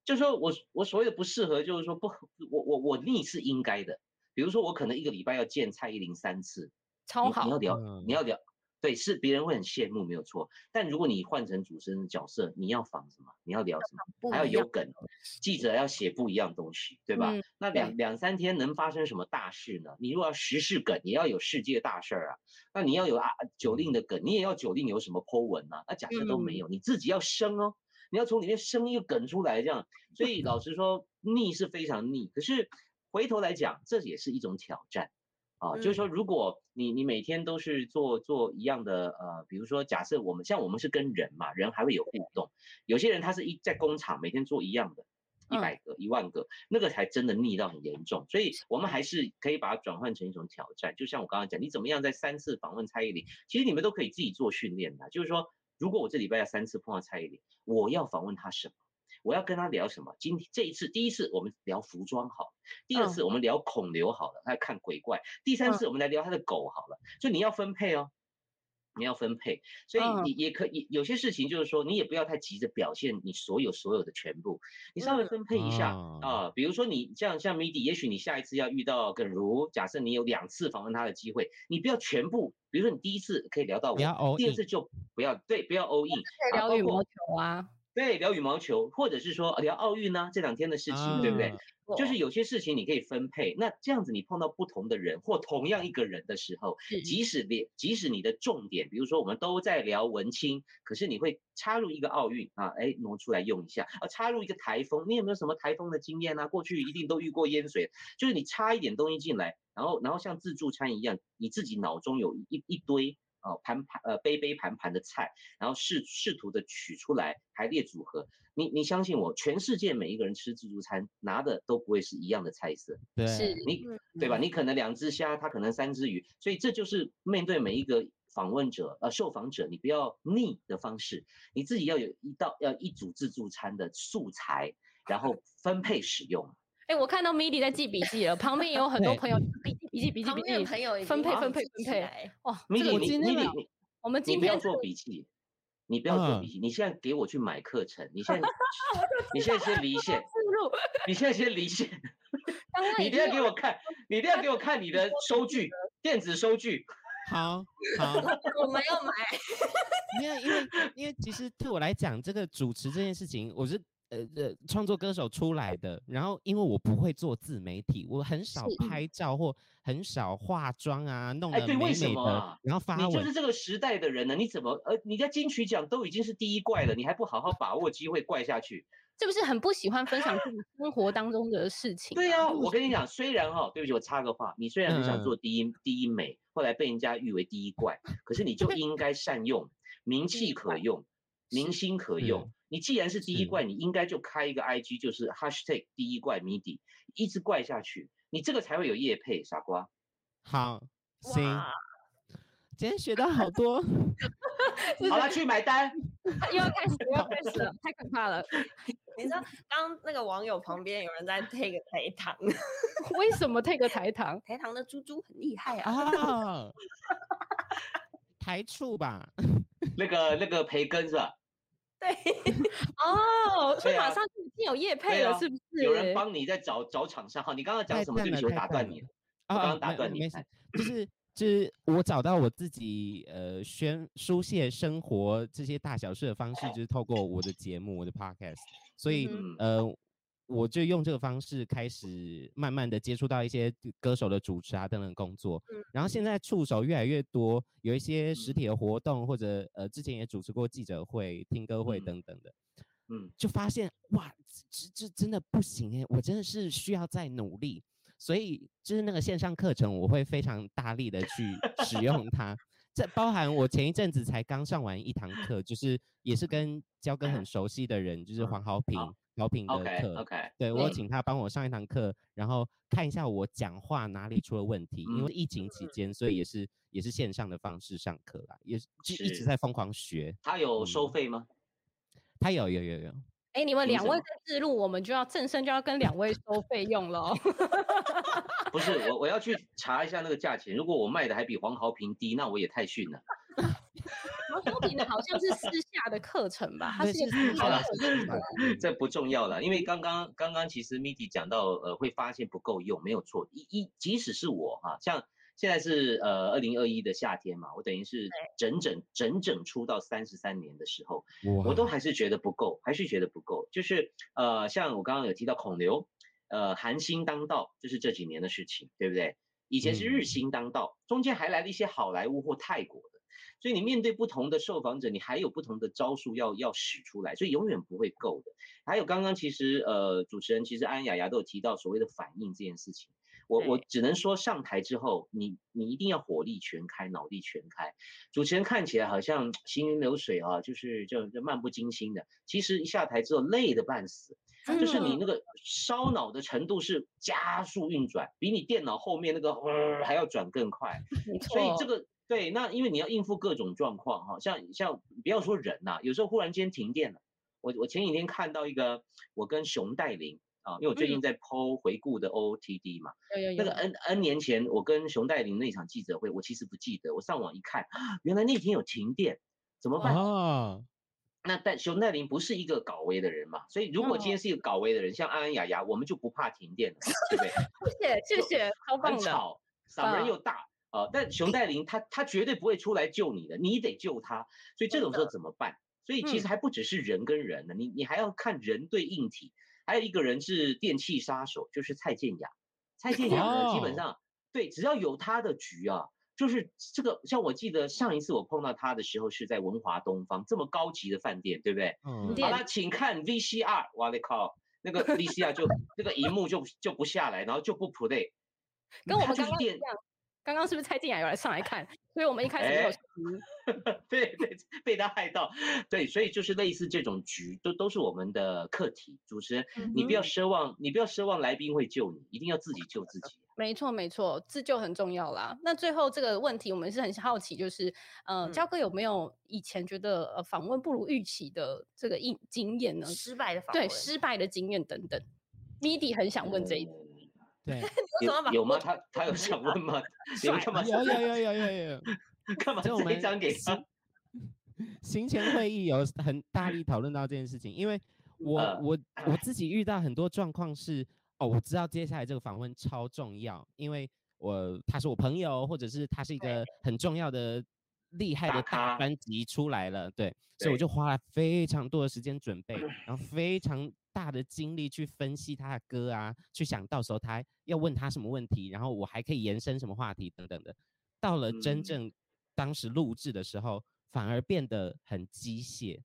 就说我我所谓的不适合，就是说不，我我我腻是应该的，比如说我可能一个礼拜要见蔡依林三次，超好，你，你要。聊，你要聊。对，是别人会很羡慕，没有错。但如果你换成主持人的角色，你要访什么？你要聊什么？还要有梗，记者要写不一样东西，对吧？嗯、那两两三天能发生什么大事呢？你如果要时事梗，你要有世界大事啊。那你要有啊九令的梗，你也要九令有什么 po 文啊？那假设都没有，嗯、你自己要生哦，你要从里面生一个梗出来，这样。所以老实说，腻是非常腻。可是回头来讲，这也是一种挑战。啊，就是说，如果你你每天都是做做一样的，呃，比如说，假设我们像我们是跟人嘛，人还会有互动。有些人他是一在工厂每天做一样的，一百个、一万个，那个才真的腻到很严重。所以我们还是可以把它转换成一种挑战。就像我刚刚讲，你怎么样在三次访问蔡依林，其实你们都可以自己做训练的。就是说，如果我这礼拜要三次碰到蔡依林，我要访问她什么？我要跟他聊什么？今天这一次，第一次我们聊服装好了，第二次我们聊孔刘好了，他看鬼怪。第三次我们来聊他的狗好了。所以你要分配哦，你要分配。所以你也可以有些事情，就是说你也不要太急着表现你所有所有的全部，你稍微分配一下啊。比如说你像像 Midi，也许你下一次要遇到耿如，假设你有两次访问他的机会，你不要全部。比如说你第一次可以聊到我，第二次就不要对，不要 all in。聊羽毛球啊。对，聊羽毛球，或者是说聊奥运呢，这两天的事情，啊、对不对？就是有些事情你可以分配。那这样子，你碰到不同的人或同样一个人的时候，即使你即使你的重点，比如说我们都在聊文青，可是你会插入一个奥运啊，哎，挪出来用一下啊，插入一个台风，你有没有什么台风的经验啊？过去一定都遇过淹水，就是你插一点东西进来，然后然后像自助餐一样，你自己脑中有一一堆。哦，盘盘呃，杯杯盘盘的菜，然后试试图的取出来排列组合。你你相信我，全世界每一个人吃自助餐拿的都不会是一样的菜色，对，是你对吧？你可能两只虾，他可能三只鱼，所以这就是面对每一个访问者呃受访者，你不要腻的方式，你自己要有一道要一组自助餐的素材，然后分配使用。哎，我看到 Midi 在记笔记了，旁边也有很多朋友笔记笔记笔记笔记，朋友分配分配分配。哇，Midi 你你你我们今天不要做笔记，你不要做笔记，你现在给我去买课程，你现在 *laughs* 你现在先离线，你现在先离线，*laughs* 你一定要给我看，你一定要给我看你的收据，电子收据。好好，我没有买，因为因为因为其实对我来讲，这个主持这件事情，我是。呃呃，创作歌手出来的，然后因为我不会做自媒体，我很少拍照或很少化妆啊，弄得美美的，哎、对，为什么啊？然后发文，你就是这个时代的人呢？你怎么呃，你在金曲奖都已经是第一怪了，你还不好好把握机会怪下去？是不是很不喜欢分享自己生活当中的事情？对呀、啊，我跟你讲，虽然哈、哦，对不起，我插个话，你虽然很想做第一、嗯、第一美，后来被人家誉为第一怪，可是你就应该善用，名气可用，明星可用。你既然是第一怪，你应该就开一个 IG，就是 Hashtag 第一怪 Midi，一直怪下去，你这个才会有业配，傻瓜。好，行，今天学到好多。*laughs* 好了，去买单。又要开始，又要开始了，太可怕了。*laughs* 你知道，刚那个网友旁边有人在 take 台糖，为什么 take 台糖？台糖的猪猪很厉害啊。*laughs* 啊台醋吧？*laughs* 那个那个培根是吧？*laughs* 对哦，所以马上就已经有叶配了，是不是？有人帮你在找找厂商。好，你刚刚讲什么？对不起，我打断你了。我刚刚打断你。就是就是我找到我自己呃宣书写生活这些大小事的方式，就是透过我的节目，我的 podcast。所以呃。我就用这个方式开始慢慢的接触到一些歌手的主持啊等等工作，嗯，然后现在触手越来越多，有一些实体的活动或者呃之前也主持过记者会、听歌会等等的，嗯，就发现哇，这这真的不行诶，我真的是需要再努力，所以就是那个线上课程我会非常大力的去使用它。这包含我前一阵子才刚上完一堂课，就是也是跟焦哥很熟悉的人，就是黄豪平。调频的课 okay, 对，我有请他帮我上一堂课，然后看一下我讲话哪里出了问题。嗯、因为疫情期间，所以也是也是线上的方式上课啦，也是一直在疯狂学。他有收费吗？嗯、他有有有有。哎、欸，你们两位在自录，我们就要正身就要跟两位收费用了。不是我，我要去 *laughs* 查一下那个价钱。如果我卖的还比黄豪平低，那我也太逊了。黄豪平的好像是私下的课程吧？他是私下的课程。这不重要了，因为刚刚刚刚其实 Midi 讲到，呃，会发现不够用，没有错。一一即使是我哈，像现在是呃二零二一的夏天嘛，我等于是整整整整出到三十三年的时候，我都还是觉得不够，还是觉得不够。就是呃，像我刚刚有提到孔刘，呃，韩星当道，这、就是这几年的事情，对不对？以前是日星当道，中间还来了一些好莱坞或泰国的。所以你面对不同的受访者，你还有不同的招数要要使出来，所以永远不会够的。还有刚刚其实呃主持人其实安安雅雅都有提到所谓的反应这件事情，我我只能说上台之后你你一定要火力全开，脑力全开。主持人看起来好像行云流水啊，就是就就漫不经心的，其实一下台之后累得半死，就是你那个烧脑的程度是加速运转，比你电脑后面那个还要转更快，所以这个。对，那因为你要应付各种状况哈，像像不要说人呐、啊，有时候忽然间停电了。我我前几天看到一个，我跟熊黛林啊，因为我最近在 PO 回顾的 OOTD 嘛，有有有。那个 N N 年前我跟熊黛林那场记者会，我其实不记得，我上网一看，原来那天有停电，怎么办？啊。那但熊黛林不是一个搞威的人嘛，所以如果今天是一个搞威的人，像安安雅雅，我们就不怕停电了，对不对？*laughs* 谢谢谢谢，超棒的。很吵，嗓门又大。呃，但熊黛林他他绝对不会出来救你的，你得救他。所以这种时候怎么办？所以其实还不只是人跟人呢，你你还要看人对硬体。还有一个人是电器杀手，就是蔡健雅。蔡健雅呢，基本上对，只要有他的局啊，就是这个。像我记得上一次我碰到他的时候是在文华东方这么高级的饭店，对不对？嗯。好了，请看 VCR，哇你靠，那个 VCR 就那个荧幕就就不下来，然后就不 play，跟我们刚刚一样。刚刚是不是蔡静雅有来上来看？所以我们一开始没有、欸、*laughs* 对对，被他害到。对，所以就是类似这种局，都都是我们的课题。主持人，嗯、你不要奢望，你不要奢望来宾会救你，一定要自己救自己。没错没错，自救很重要啦。那最后这个问题，我们是很好奇，就是呃，焦、嗯、哥有没有以前觉得呃访问不如预期的这个经经验呢？失败的访问，对，失败的经验等等。Midi 很想问这一题。嗯对，*laughs* 有有吗？他 *laughs* 他有想问吗？*laughs* 你们干嘛？有有有有有有，干嘛？这一张给他。行前会议有很大力讨论到这件事情，因为我我我自己遇到很多状况是，哦，我知道接下来这个访问超重要，因为我他是我朋友，或者是他是一个很重要的厉害的大专辑出来了，对，所以我就花了非常多的时间准备，然后非常。大的精力去分析他的歌啊，去想到时候他要问他什么问题，然后我还可以延伸什么话题等等的。到了真正当时录制的时候，反而变得很机械。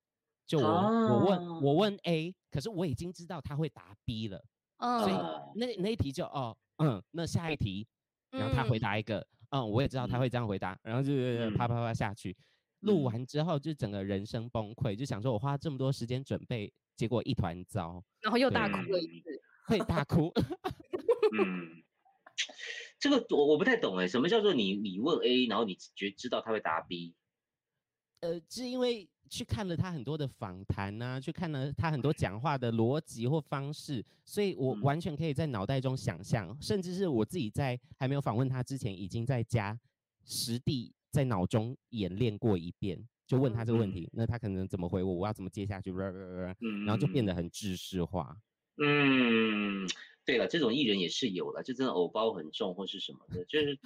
就我我问我问 A，可是我已经知道他会答 B 了，所以那那一题就哦嗯，那下一题，然后他回答一个嗯，我也知道他会这样回答，然后就啪啪啪下去。录完之后就整个人生崩溃，就想说我花这么多时间准备。结果一团糟，然后又大哭了一次，会大哭。嗯，这个我我不太懂哎，什么叫做你你问 A，然后你觉知道他会答 B？呃，是因为去看了他很多的访谈啊，去看了他很多讲话的逻辑或方式，所以我完全可以在脑袋中想象，嗯、甚至是我自己在还没有访问他之前，已经在家实地在脑中演练过一遍。就问他这个问题，嗯、那他可能怎么回我？我要怎么接下去？嗯、然后就变得很知识化。嗯，对了，这种艺人也是有的，就真的偶包很重或是什么的，就是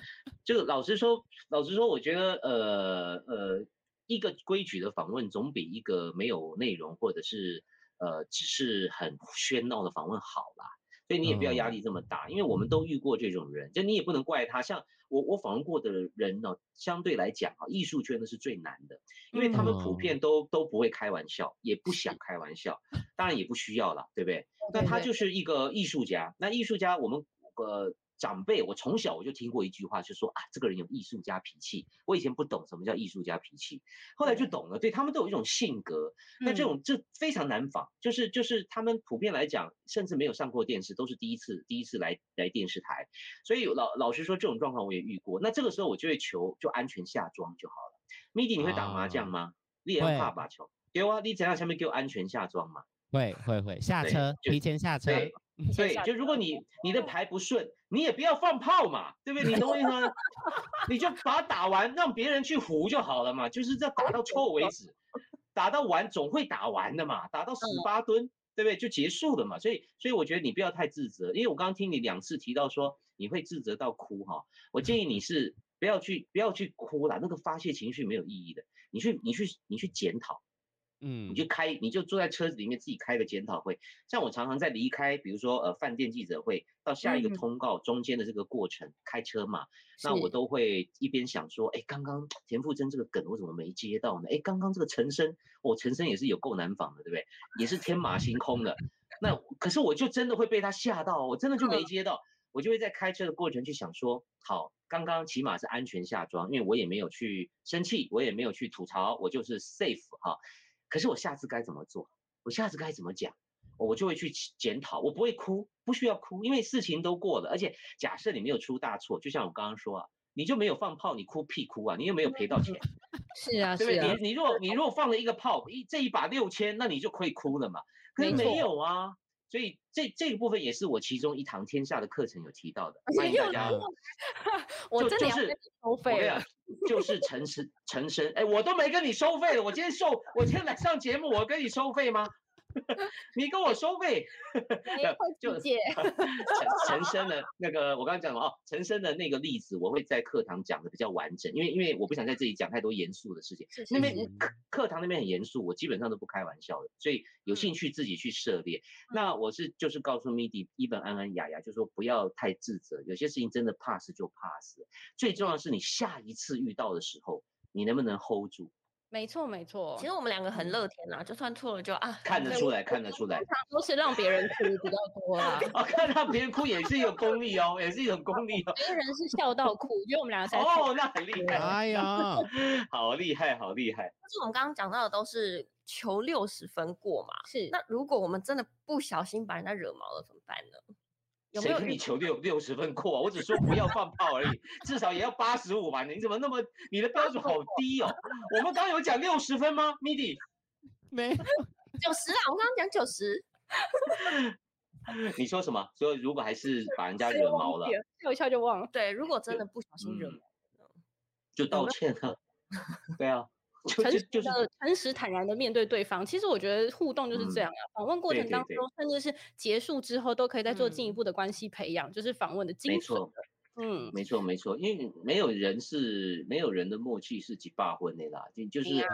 这个老实说，老实说，我觉得呃呃，一个规矩的访问总比一个没有内容或者是呃只是很喧闹的访问好啦。所以你也不要压力这么大，因为我们都遇过这种人，就你也不能怪他。像我我访问过的人呢，相对来讲啊，艺术圈的是最难的，因为他们普遍都都不会开玩笑，也不想开玩笑，当然也不需要了，对不对？那他就是一个艺术家，那艺术家我们呃长辈，我从小我就听过一句话，就说啊，这个人有艺术家脾气。我以前不懂什么叫艺术家脾气，后来就懂了。对，他们都有一种性格，那这种这非常难仿，就是就是他们普遍来讲，甚至没有上过电视，都是第一次第一次来来电视台。所以老老实说，这种状况我也遇过。那这个时候我就会求就安全下庄就好了。Midi，你会打麻将吗？你也要怕把球？给我，你怎样下面给我安全下庄嘛？会会会下车，提前下车。对，就如果你你的牌不顺，你也不要放炮嘛，对不对？你懂我意思吗？*laughs* 你就把它打完，让别人去胡就好了嘛，就是这打到臭为止，打到完总会打完的嘛，打到十八吨，对不对？就结束了嘛。所以所以我觉得你不要太自责，因为我刚刚听你两次提到说你会自责到哭哈，我建议你是不要去不要去哭了，那个发泄情绪没有意义的，你去你去你去检讨。嗯，你就开，你就坐在车子里面自己开个检讨会。像我常常在离开，比如说呃饭店记者会到下一个通告中间的这个过程，嗯、开车嘛，那我都会一边想说，哎，刚刚田馥甄这个梗我怎么没接到呢？哎，刚刚这个陈升，我、哦、陈升也是有够难仿的，对不对？也是天马行空的。那可是我就真的会被他吓到，我真的就没接到，嗯、我就会在开车的过程去想说，好，刚刚起码是安全下装，因为我也没有去生气，我也没有去吐槽，我就是 safe 哈。可是我下次该怎么做？我下次该怎么讲？我就会去检讨。我不会哭，不需要哭，因为事情都过了。而且假设你没有出大错，就像我刚刚说啊，你就没有放炮，你哭屁哭啊！你又没有赔到钱。*laughs* 是啊，对不对？啊、你你如果你如果放了一个炮，一这一把六千，那你就可以哭了嘛。可是没有啊。所以这这个部分也是我其中一堂天下的课程有提到的，欢迎大家。*laughs* 我真的要收费了，就是陈实陈深，哎，我都没跟你收费了，我今天受，我今天来上节目，我跟你收费吗？你跟我收费，*laughs* 就陈陈升的那个，我刚刚讲了哦，陈升的那个例子，我会在课堂讲的比较完整，因为因为我不想在这里讲太多严肃的事情。那边课课堂那边很严肃，我基本上都不开玩笑的，所以有兴趣自己去涉猎。那我是就是告诉 Midi、Even、安安、雅雅，就是说不要太自责，有些事情真的 pass 就 pass，最重要的是你下一次遇到的时候，你能不能 hold 住。没错没错，其实我们两个很乐天啦，就算错了就啊，看得出来看得出来，通常都是让别人哭比较多啊。*laughs* 哦，看到别人哭也是一种功力哦，也是一种功力哦。*laughs* 别人是笑到哭，因为我们两个才哦，那很厉害，哎呀，*laughs* 好厉害好厉害。但是我们刚刚讲到的都是求六十分过嘛，是。那如果我们真的不小心把人家惹毛了怎么办呢？谁跟你求六六十分过啊？我只说不要放炮而已，至少也要八十五吧？你怎么那么你的标准好低哦？我们刚刚有讲六十分吗？Midi 没九十啊？我刚刚讲九十。*laughs* 你说什么？所以如果还是把人家惹毛了，笑一笑就忘了。对，如果真的不小心惹毛了，就道歉了。*laughs* 对啊。诚实的、诚实坦然的面对对方，其实我觉得互动就是这样啊。访问过程当中，甚至是结束之后，都可以再做进一步的关系培养，就是访问的精髓。嗯，没错没错，因为没有人是没有人的默契是几把婚的啦，就就是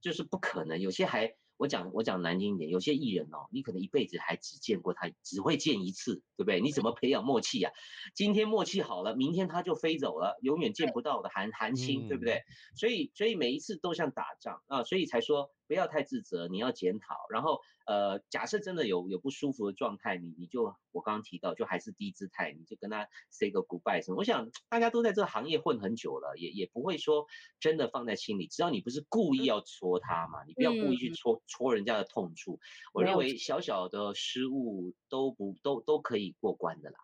就是不可能，有些还。我讲我讲难听一点，有些艺人哦，你可能一辈子还只见过他，只会见一次，对不对？你怎么培养默契啊？今天默契好了，明天他就飞走了，永远见不到的韩韩星，对不对？所以所以每一次都像打仗啊，所以才说。不要太自责，你要检讨。然后，呃，假设真的有有不舒服的状态，你你就我刚刚提到，就还是低姿态，你就跟他 say 个 goodbye 什么。我想大家都在这个行业混很久了，也也不会说真的放在心里。只要你不是故意要戳他嘛，你不要故意去戳戳人家的痛处。我认为小小的失误都不都都可以过关的啦。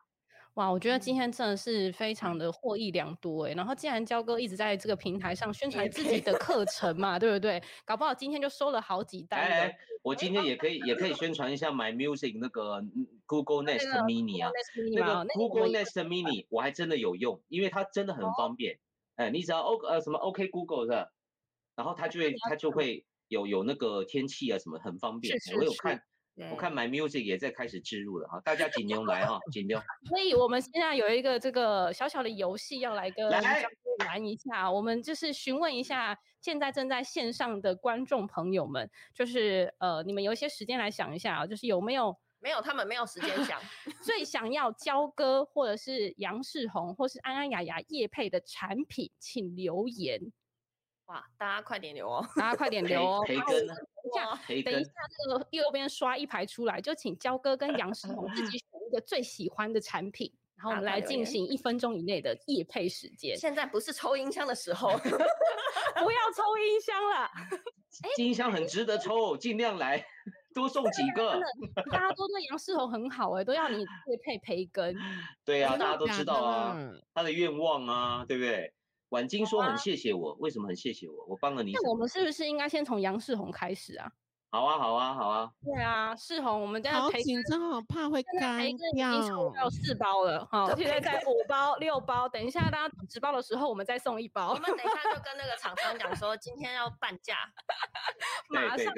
哇，我觉得今天真的是非常的获益良多哎。然后既然焦哥一直在这个平台上宣传自己的课程嘛，对不对？搞不好今天就收了好几单。哎，我今天也可以也可以宣传一下 My Music 那个 Google Nest Mini 啊，那个 Google Nest Mini 我还真的有用，因为它真的很方便。哎，你只要 O 呃什么 OK Google 的，然后它就会它就会有有那个天气啊什么很方便。我有看。我看 My Music 也在开始置入了哈，大家紧牛来哈，紧牛。所以我们现在有一个这个小小的游戏要来跟大家玩一下，我们就是询问一下现在正在线上的观众朋友们，就是呃，你们有一些时间来想一下啊，就是有没有没有他们没有时间想，*laughs* 最想要焦哥或者是杨世宏或是安安雅雅叶配的产品，请留言。哇，大家快点留哦，大家快点留哦。培根呢？等一下，这个右边刷一排出来，就请焦哥跟杨世宏自己选一个最喜欢的产品，然后我们来进行一分钟以内的夜配时间。现在不是抽音箱的时候 *laughs* *laughs* 不要抽音箱了。音箱很值得抽，尽量来，多送几个。大家都对杨世宏很好哎、欸，都要你业配培根。对啊，大家都知道啊，他的愿望啊，对不对？婉晶说很谢谢我，为什么很谢谢我？我帮了你。那我们是不是应该先从杨世宏开始啊？好啊，好啊，好啊。对啊，世宏，我们家好紧张好，怕会干掉。已经抽到四包了，哈，现在在五包、六包。等一下大家直包的时候，我们再送一包。我们等一下就跟那个厂商讲说，今天要半价，马上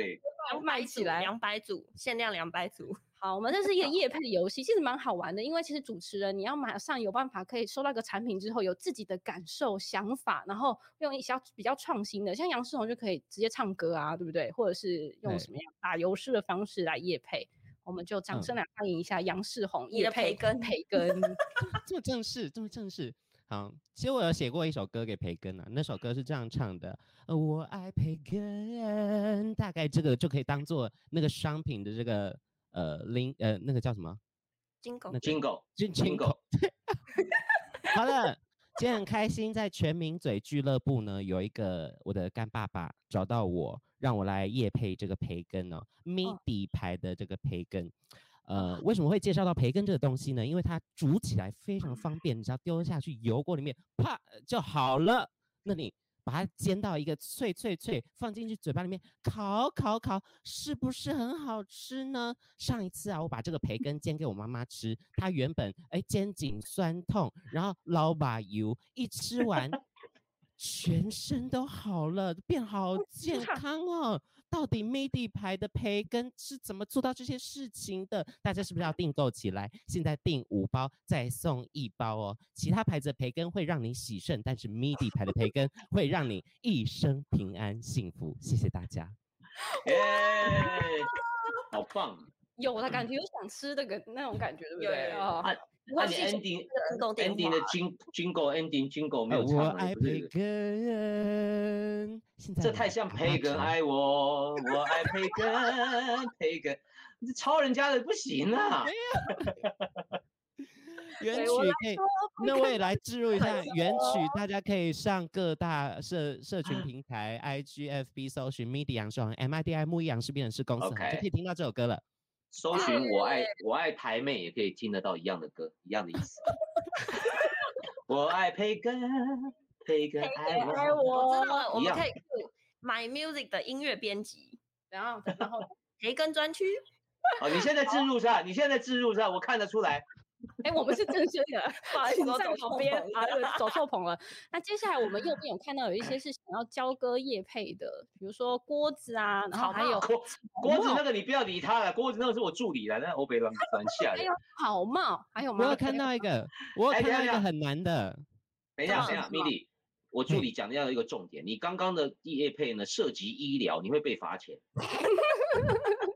卖起来，两百组，限量两百组。好，我们这是一个夜配的游戏，其实蛮好玩的。因为其实主持人你要马上有办法可以收到一个产品之后，有自己的感受、想法，然后用一些比较创新的，像杨世宏就可以直接唱歌啊，对不对？或者是用什么样打游戏的方式来夜配，我们就掌声来欢迎一下杨世宏业配跟培根，*laughs* 这么正式，这么正式。好，其实我有写过一首歌给培根啊，那首歌是这样唱的：我爱培根，大概这个就可以当做那个商品的这个。呃，零呃，那个叫什么？金狗，那金狗，金金狗。*laughs* 好了，今天很开心，在全民嘴俱乐部呢，有一个我的干爸爸找到我，让我来夜配这个培根哦，MIDI 牌的这个培根。呃，为什么会介绍到培根这个东西呢？因为它煮起来非常方便，你只要丢下去油锅里面，啪就好了。那你。把它煎到一个脆脆脆，放进去嘴巴里面烤烤烤，是不是很好吃呢？上一次啊，我把这个培根煎给我妈妈吃，她原本哎肩颈酸痛，然后捞把油一吃完。*laughs* 全身都好了，变好健康哦！到底 MIDI 牌的培根是怎么做到这些事情的？大家是不是要订购起来？现在订五包再送一包哦。其他牌子的培根会让你喜肾，但是 MIDI 牌的培根 *laughs* 会让你一生平安幸福。谢谢大家。耶，好棒！有的感觉，有想吃的个那种感觉，对不对？啊。那你 ending ending 的 jingle ending jingle 没有唱，我爱培根，这太像培根爱我，我爱培根，培根，这抄人家的不行啊！*laughs* 原曲可以，那我也来置入一下原曲，大家可以上各大社社群平台，IGFB 搜寻 MIDI 杨世宏，MIDI 木易杨氏编辑室公司，就可以听到这首歌了。搜寻我爱我爱台妹也可以听得到一样的歌，一样的意思。*laughs* 我爱培根，培根爱我。我知道了，我们可以 My Music 的音乐编辑，然后然后培根专区。哦，你现在置入上，你现在置入上，我看得出来。哎、欸，我们是正式的，不好意思，在旁边啊，走错棚了。那接下来我们右 *laughs* 边有看到有一些是想要交割业配的，比如说锅子啊，然后还有锅锅子那个你不要理他了，锅子那个是我助理来的，欧北软软下的。还有好帽，还有我有看到一个，我有看到一个很难的。等一下，等一下，MIDI，我助理讲的要有一个重点，你刚刚的业配呢涉及医疗，你会被罚钱。*laughs*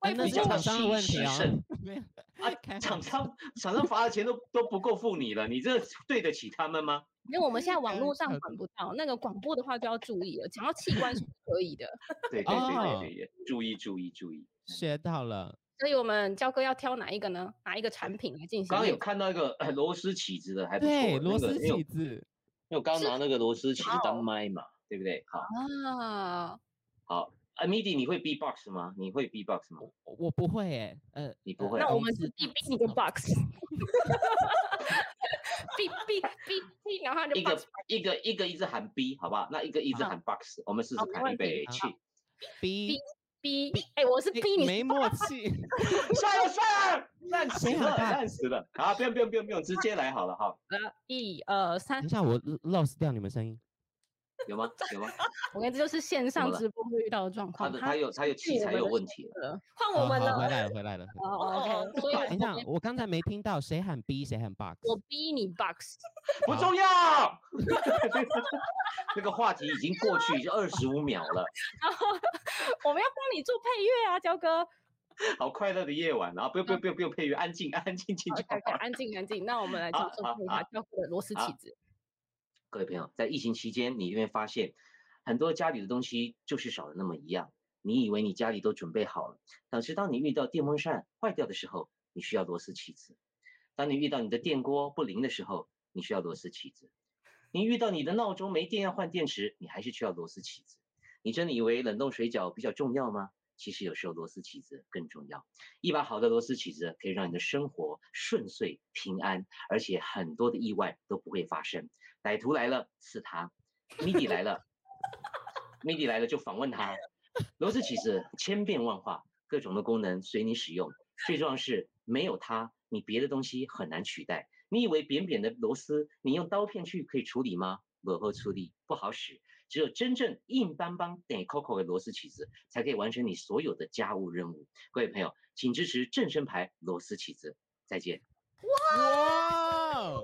哎，那是厂商的问题啊！*laughs* 没有 *laughs* 啊，厂商厂商罚的钱都都不够付你了，你这对得起他们吗？因为我们现在网络上管不到，那个广播的话就要注意了。讲到器官是可以的，*laughs* 对对对对对，注意注意注意，学到了。所以我们焦哥要挑哪一个呢？哪一个产品来进行？刚刚有看到一个螺丝起子的，还不错。对，螺丝起子，因为我刚刚拿那个螺丝起子当麦嘛，对不对？好啊，好。啊，MIDI，你会 B-box 吗？你会 B-box 吗？我我不会诶，呃，你不会。那我们是 B B 你个 box，B B B B，然后就一个一个一个一直喊 B，好不好？那一个一直喊 box，我们试试看，预备起。B B B，哎，我是 B，你没默契。*laughs* 算了算了，烂死了，烂死了。好，不用不用不用不用，直接来好了哈。*laughs* 一二三。等一下，我 lost 掉你们声音。有吗？有吗？*laughs* 我跟这就是线上直播会遇到的状况。他的他有他有器材有问题了，换我们了。回来了，回来了。哦，OK。所以等一下，我刚才没听到谁喊 B，谁喊 *laughs* box。我逼你 box，*laughs* 不重要。这个话题已经过去已经二十五秒了。然后我们要帮你做配乐啊，焦哥。好快乐的夜晚，然后不用不用不用不用配乐，安静安静静就好。安静安静，那我们来做做配一下焦哥的螺丝起子。各位朋友，在疫情期间，你会发现很多家里的东西就是少了那么一样。你以为你家里都准备好了，但是当你遇到电风扇坏掉的时候，你需要螺丝起子。当你遇到你的电锅不灵的时候，你需要螺丝起子；你遇到你的闹钟没电要换电池，你还是需要螺丝起子。你真的以为冷冻水饺比较重要吗？其实有时候螺丝起子更重要。一把好的螺丝起子可以让你的生活顺遂平安，而且很多的意外都不会发生。歹徒来了是他，MIDI 来了，MIDI 来了就访问他。螺丝起子千变万化，各种的功能随你使用。最重要是没有它，你别的东西很难取代。你以为扁扁的螺丝，你用刀片去可以处理吗？不好处理，不好使。只有真正硬邦邦、得扣扣的螺丝起子，才可以完成你所有的家务任务。各位朋友，请支持正声牌螺丝起子。再见。哇！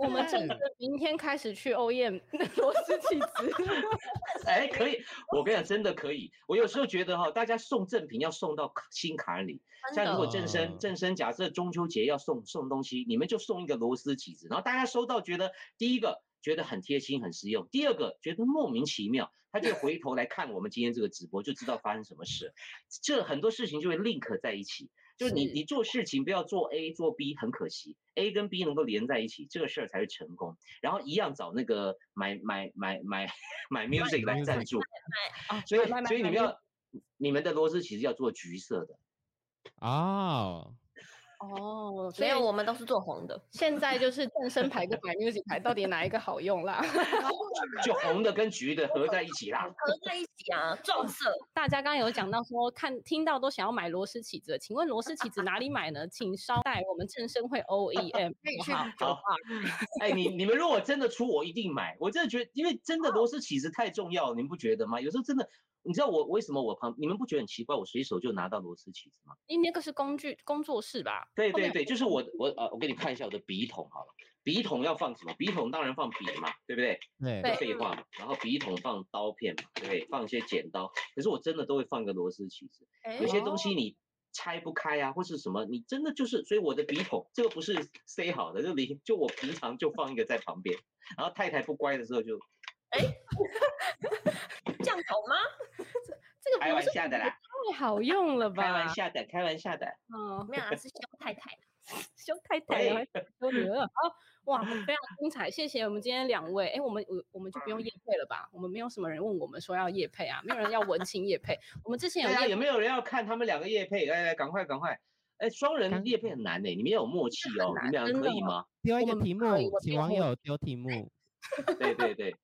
我们正式明天开始去 OEM *laughs* 螺丝起子。*laughs* 哎，可以，我跟你讲，真的可以。我有时候觉得哈，大家送赠品要送到心坎里。像如果正生正生，假设中秋节要送送东西，你们就送一个螺丝起子，然后大家收到觉得第一个觉得很贴心很实用，第二个觉得莫名其妙，他就回头来看我们今天这个直播，就知道发生什么事。这很多事情就会 link 在一起。就是你，你做事情不要做 A 做 B，很可惜，A 跟 B 能够连在一起，这个事儿才是成功。然后一样找那个买买买买买 music 来赞助，所以所以你们要你们的螺丝其实要做橘色的哦。哦，没有，我们都是做红的。现在就是正身牌跟 My Music 牌，到底哪一个好用啦？*laughs* 就红的跟橘的合在一起啦，合在一起啊，撞色。大家刚刚有讲到说，看听到都想要买螺丝起子，请问螺丝起子哪里买呢？请稍待，我们正声会 OEM *laughs* 可以去好。*laughs* 哎，你你们如果真的出，我一定买。我真的觉得，因为真的螺丝起子太重要，你们不觉得吗？有时候真的。你知道我为什么我旁你们不觉得很奇怪？我随手就拿到螺丝起子吗？因为那个是工具工作室吧？对对对，就是我我呃，我给你看一下我的笔筒好了。笔筒要放什么？笔筒当然放笔嘛，对不对？对，废话嘛。然后笔筒放刀片嘛，对不对？放一些剪刀。可是我真的都会放个螺丝起子。有些东西你拆不开啊，或是什么，你真的就是，所以我的笔筒这个不是塞好的，就你就我平常就放一个在旁边。然后太太不乖的时候就，哎。*laughs* 降头吗？这这个开玩笑的啦，太好用了吧？开玩笑的，开玩笑的。哦，没有啊，是 *laughs* 肖太太，*laughs* 肖太太，修女儿。哦，哇，非常 *laughs* 精彩，谢谢我们今天两位。哎，我们我我们就不用夜配了吧？我们没有什么人问我们说要夜配啊，没有人要文青夜配。我们之前有有没有人要看他们两个夜配？来来，赶快赶快！哎，双人夜配很难哎，你们要有默契哦，你们两个可以吗？丢一个题目，请网友丢题目。对对对。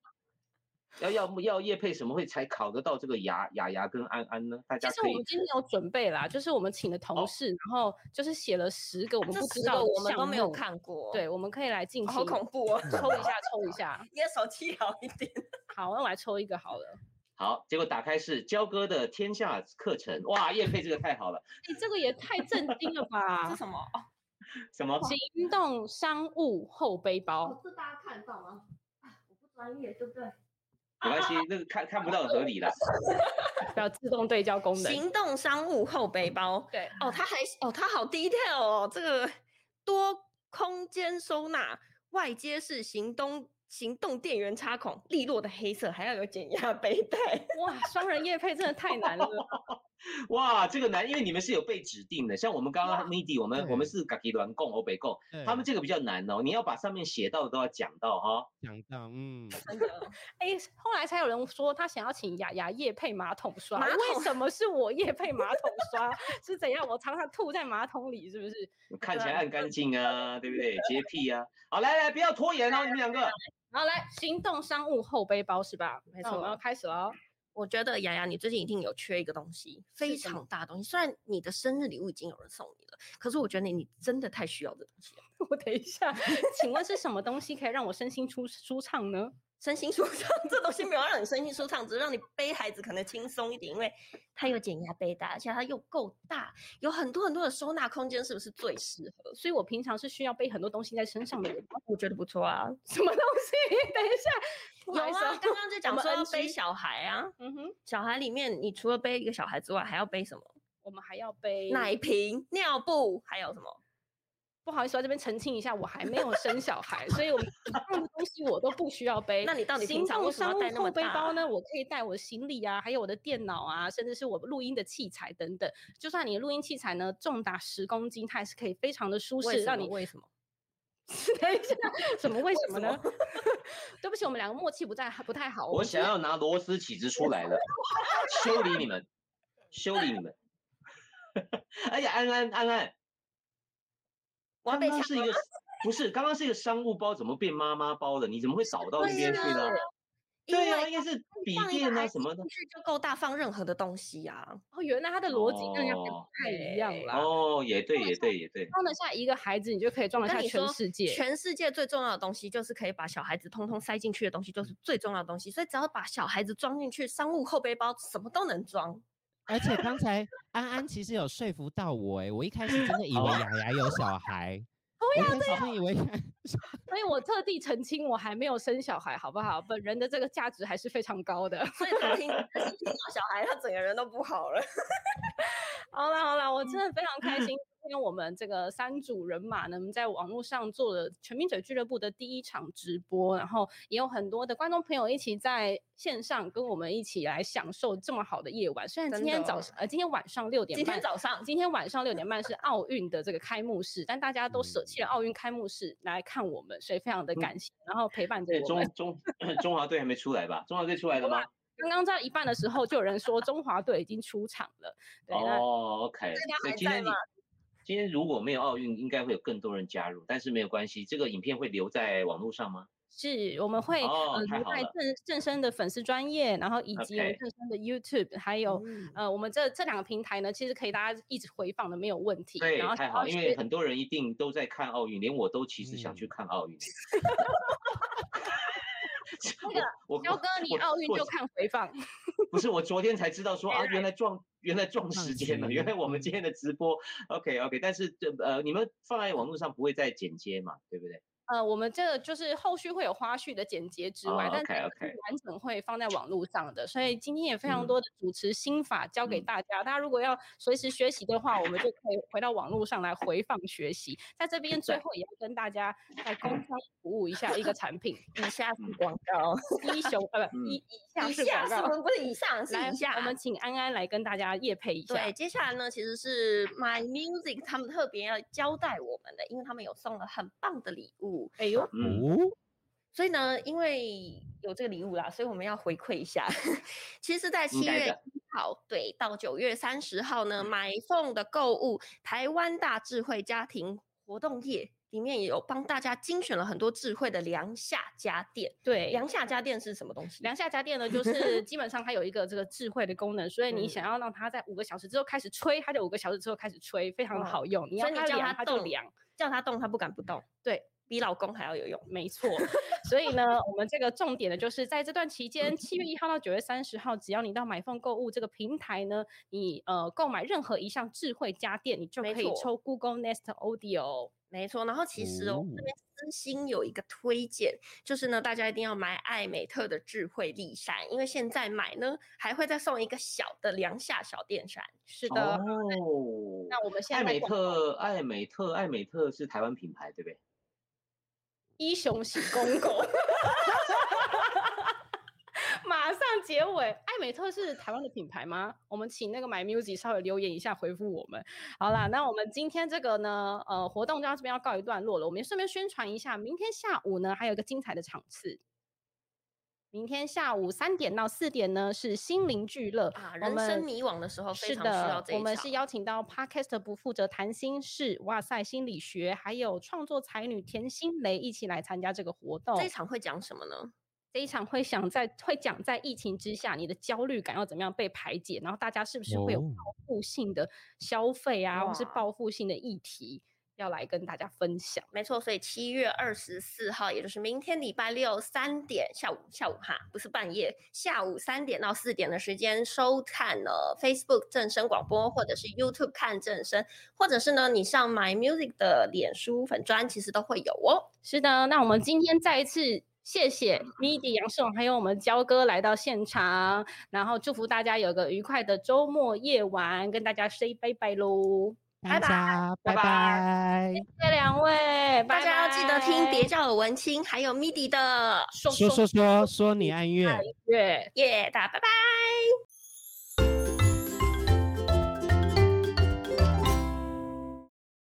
要要要叶配什么会才考得到这个雅雅雅跟安安呢？大家其实我们今天有准备啦，就是我们请的同事，哦、然后就是写了十个我们不知道，我们都没有看过。对，我们可以来进行。好恐怖哦！抽一下，抽一下。你的手气好一点。*laughs* 好，那我来抽一个好了。好，结果打开是焦哥的天下课程，哇，叶佩这个太好了。你、欸、这个也太震惊了吧？*laughs* 是什么？*laughs* 什么？行动商务后背包。这大家看得到吗？我不专业，对不对？没关系，那个看看不到很合理啦。还有自动对焦功能。行动商务后背包。对哦，它还哦，它好 detail 哦，这个多空间收纳，外接式行动。行动电源插孔，利落的黑色，还要有减压背带。哇，双人夜配真的太难了。*laughs* *laughs* 哇，这个难，因为你们是有被指定的。像我们刚刚 MIDI，我们我们是嘎吉软供欧北供，他们这个比较难哦。你要把上面写到的都要讲到哈。讲到，嗯。真的。哎，后来才有人说他想要请雅雅夜配马桶刷。为什么是我夜配马桶刷？是怎样？我常常吐在马桶里，是不是？*laughs* 看起来很干净啊，对不对？洁癖啊。好，来来，不要拖延哦，你们两个。好，来，行动商务后背包是吧？没错，我们要开始了。我觉得雅雅，你最近一定有缺一个东西，非常大的东西。虽然你的生日礼物已经有人送你了，可是我觉得你你真的太需要这东西了。*laughs* 我等一下，请问是什么东西可以让我身心舒舒畅呢？身心舒畅，*laughs* 这东西没有让你身心舒畅，只是让你背孩子可能轻松一点，因为它有减压背带，而且它又够大，有很多很多的收纳空间，是不是最适合？所以我平常是需要背很多东西在身上的人，我觉得不错啊。什么东西？*laughs* 等一下，有啊，刚刚就 *laughs* 讲说要背小孩啊，嗯哼，小孩里面你除了背一个小孩之外，还要背什么？我们还要背奶瓶、尿布，还有什么？不好意思，我在这边澄清一下，我还没有生小孩，所以我们 *laughs* 的东西我都不需要背。那你到底平常为什么要带那么大？背包呢？我可以带我的行李啊，还有我的电脑啊，甚至是我录音的器材等等。就算你的录音器材呢重达十公斤，它也是可以非常的舒适，让你为什么？*laughs* 等一下，什么为什么呢？*laughs* 对不起，我们两个默契不在，不太好。我想要拿螺丝起子出来了，修理你们，修理你们。哎呀，安安安安。刚刚是一个 *laughs* 不是，刚刚是一个商务包，怎么变妈妈包了？你怎么会扫到那边去呢？对啊，应该是笔电啊什么的，就够大放任何的东西啊。哦，原来它的逻辑跟人家不太一样啦。哦，也对，也对，也对。装得下一个孩子，你就可以装得下全世界。全世界最重要的东西，就是可以把小孩子通通塞进去的东西，就是最重要的东西。所以只要把小孩子装进去，商务后背包什么都能装。而且刚才安安其实有说服到我，哎，我一开始真的以为雅雅有小孩，我一开始以为，所以我特地澄清，我还没有生小孩，好不好？本人的这个价值还是非常高的。所以他听听到小孩，他整个人都不好了。好啦好啦，我真的非常开心。今天我们这个三组人马呢，在网络上做了全民嘴俱乐部的第一场直播，然后也有很多的观众朋友一起在线上跟我们一起来享受这么好的夜晚。虽然今天早上呃今天晚上六点半，今天早上今天晚上六点半是奥运的这个开幕式，但大家都舍弃了奥运开幕式来看我们，所以非常的感谢，然后陪伴着我们。中中 *coughs* 中华队还没出来吧？中华队出来了吗？刚刚在一半的时候就有人说中华队已经出场了。对哦，OK，所以今天你。今天如果没有奥运，应该会有更多人加入，但是没有关系。这个影片会留在网络上吗？是，我们会、留在正正身的粉丝专业，然后以及我们正身的 YouTube，、okay. 还有、嗯、呃我们这这两个平台呢，其实可以大家一直回放的，没有问题。对，然后太好，因为很多人一定都在看奥运，连我都其实想去看奥运。*laughs* *laughs* 嗯那个，我彪哥，你奥运就看回放。不是，我昨天才知道说 *laughs* 啊，原来撞，原来撞时间了，原来我们今天的直播，OK OK，但是这呃，你们放在网络上不会再剪接嘛，对不对？呃，我们这个就是后续会有花絮的剪接之外，oh, okay, okay. 但是完整会放在网络上的。所以今天也非常多的主持心法教给大家，嗯、大家如果要随时学习的话，我们就可以回到网络上来回放学习。在这边最后也要跟大家来工商服务一下一个产品，以下是广告，*laughs* 一雄呃不以以下是广告，不是以上是以下。我们请安安来跟大家夜配一下。对，接下来呢其实是 My Music 他们特别要交代我们的，因为他们有送了很棒的礼物。哎呦，嗯，所以呢，因为有这个礼物啦，所以我们要回馈一下。*laughs* 其实，在七月一号对到九月三十号呢，买凤的购物台湾大智慧家庭活动页里面也有帮大家精选了很多智慧的凉夏家电。对，凉夏家电是什么东西？凉夏家电呢，就是基本上它有一个这个智慧的功能，所以你想要让它在五个小时之后开始吹，它就五个小时之后开始吹，非常的好用。你要它凉，它就凉；叫它动，它不敢不动。对。比老公还要有用，没错。*laughs* 所以呢，我们这个重点呢，就是在这段期间，七月一号到九月三十号，只要你到买凤购物这个平台呢，你呃购买任何一项智慧家电，你就可以抽 Google Nest Audio。没错。然后其实哦，这边私心有一个推荐，就是呢，大家一定要买艾美特的智慧立扇，因为现在买呢，还会再送一个小的凉夏小电扇。是的。哦。那我们现在艾美特，艾美特，艾美特是台湾品牌，对不对？一雄喜公公，马上结尾。艾美特是台湾的品牌吗？我们请那个 My Music 稍微留言一下，回复我们。好啦，那我们今天这个呢，呃，活动就到这边要告一段落了。我们顺便宣传一下，明天下午呢，还有一个精彩的场次。明天下午三点到四点呢，是心灵聚乐啊。人生迷惘的时候非常需要这一场。我们是邀请到 Podcast 不负责谈心事，哇塞心理学，还有创作才女田心蕾一起来参加这个活动。这一场会讲什么呢？这一场会想在会讲在疫情之下，你的焦虑感要怎么样被排解，然后大家是不是会有报复性的消费啊，或是报复性的议题？要来跟大家分享，没错，所以七月二十四号，也就是明天礼拜六三点下午下午哈，不是半夜，下午三点到四点的时间收看了 Facebook 正声广播，或者是 YouTube 看正声，或者是呢你上 My Music 的脸书粉专，其实都会有哦。是的，那我们今天再一次谢谢 Midi 杨世荣，还有我们焦哥来到现场，然后祝福大家有个愉快的周末夜晚，跟大家 say 拜拜喽。大家拜拜拜。谢谢两位，大家要记得听，拜拜别叫我文青，还有 MIDI 的说说说说你爱乐。乐。耶，大家拜拜。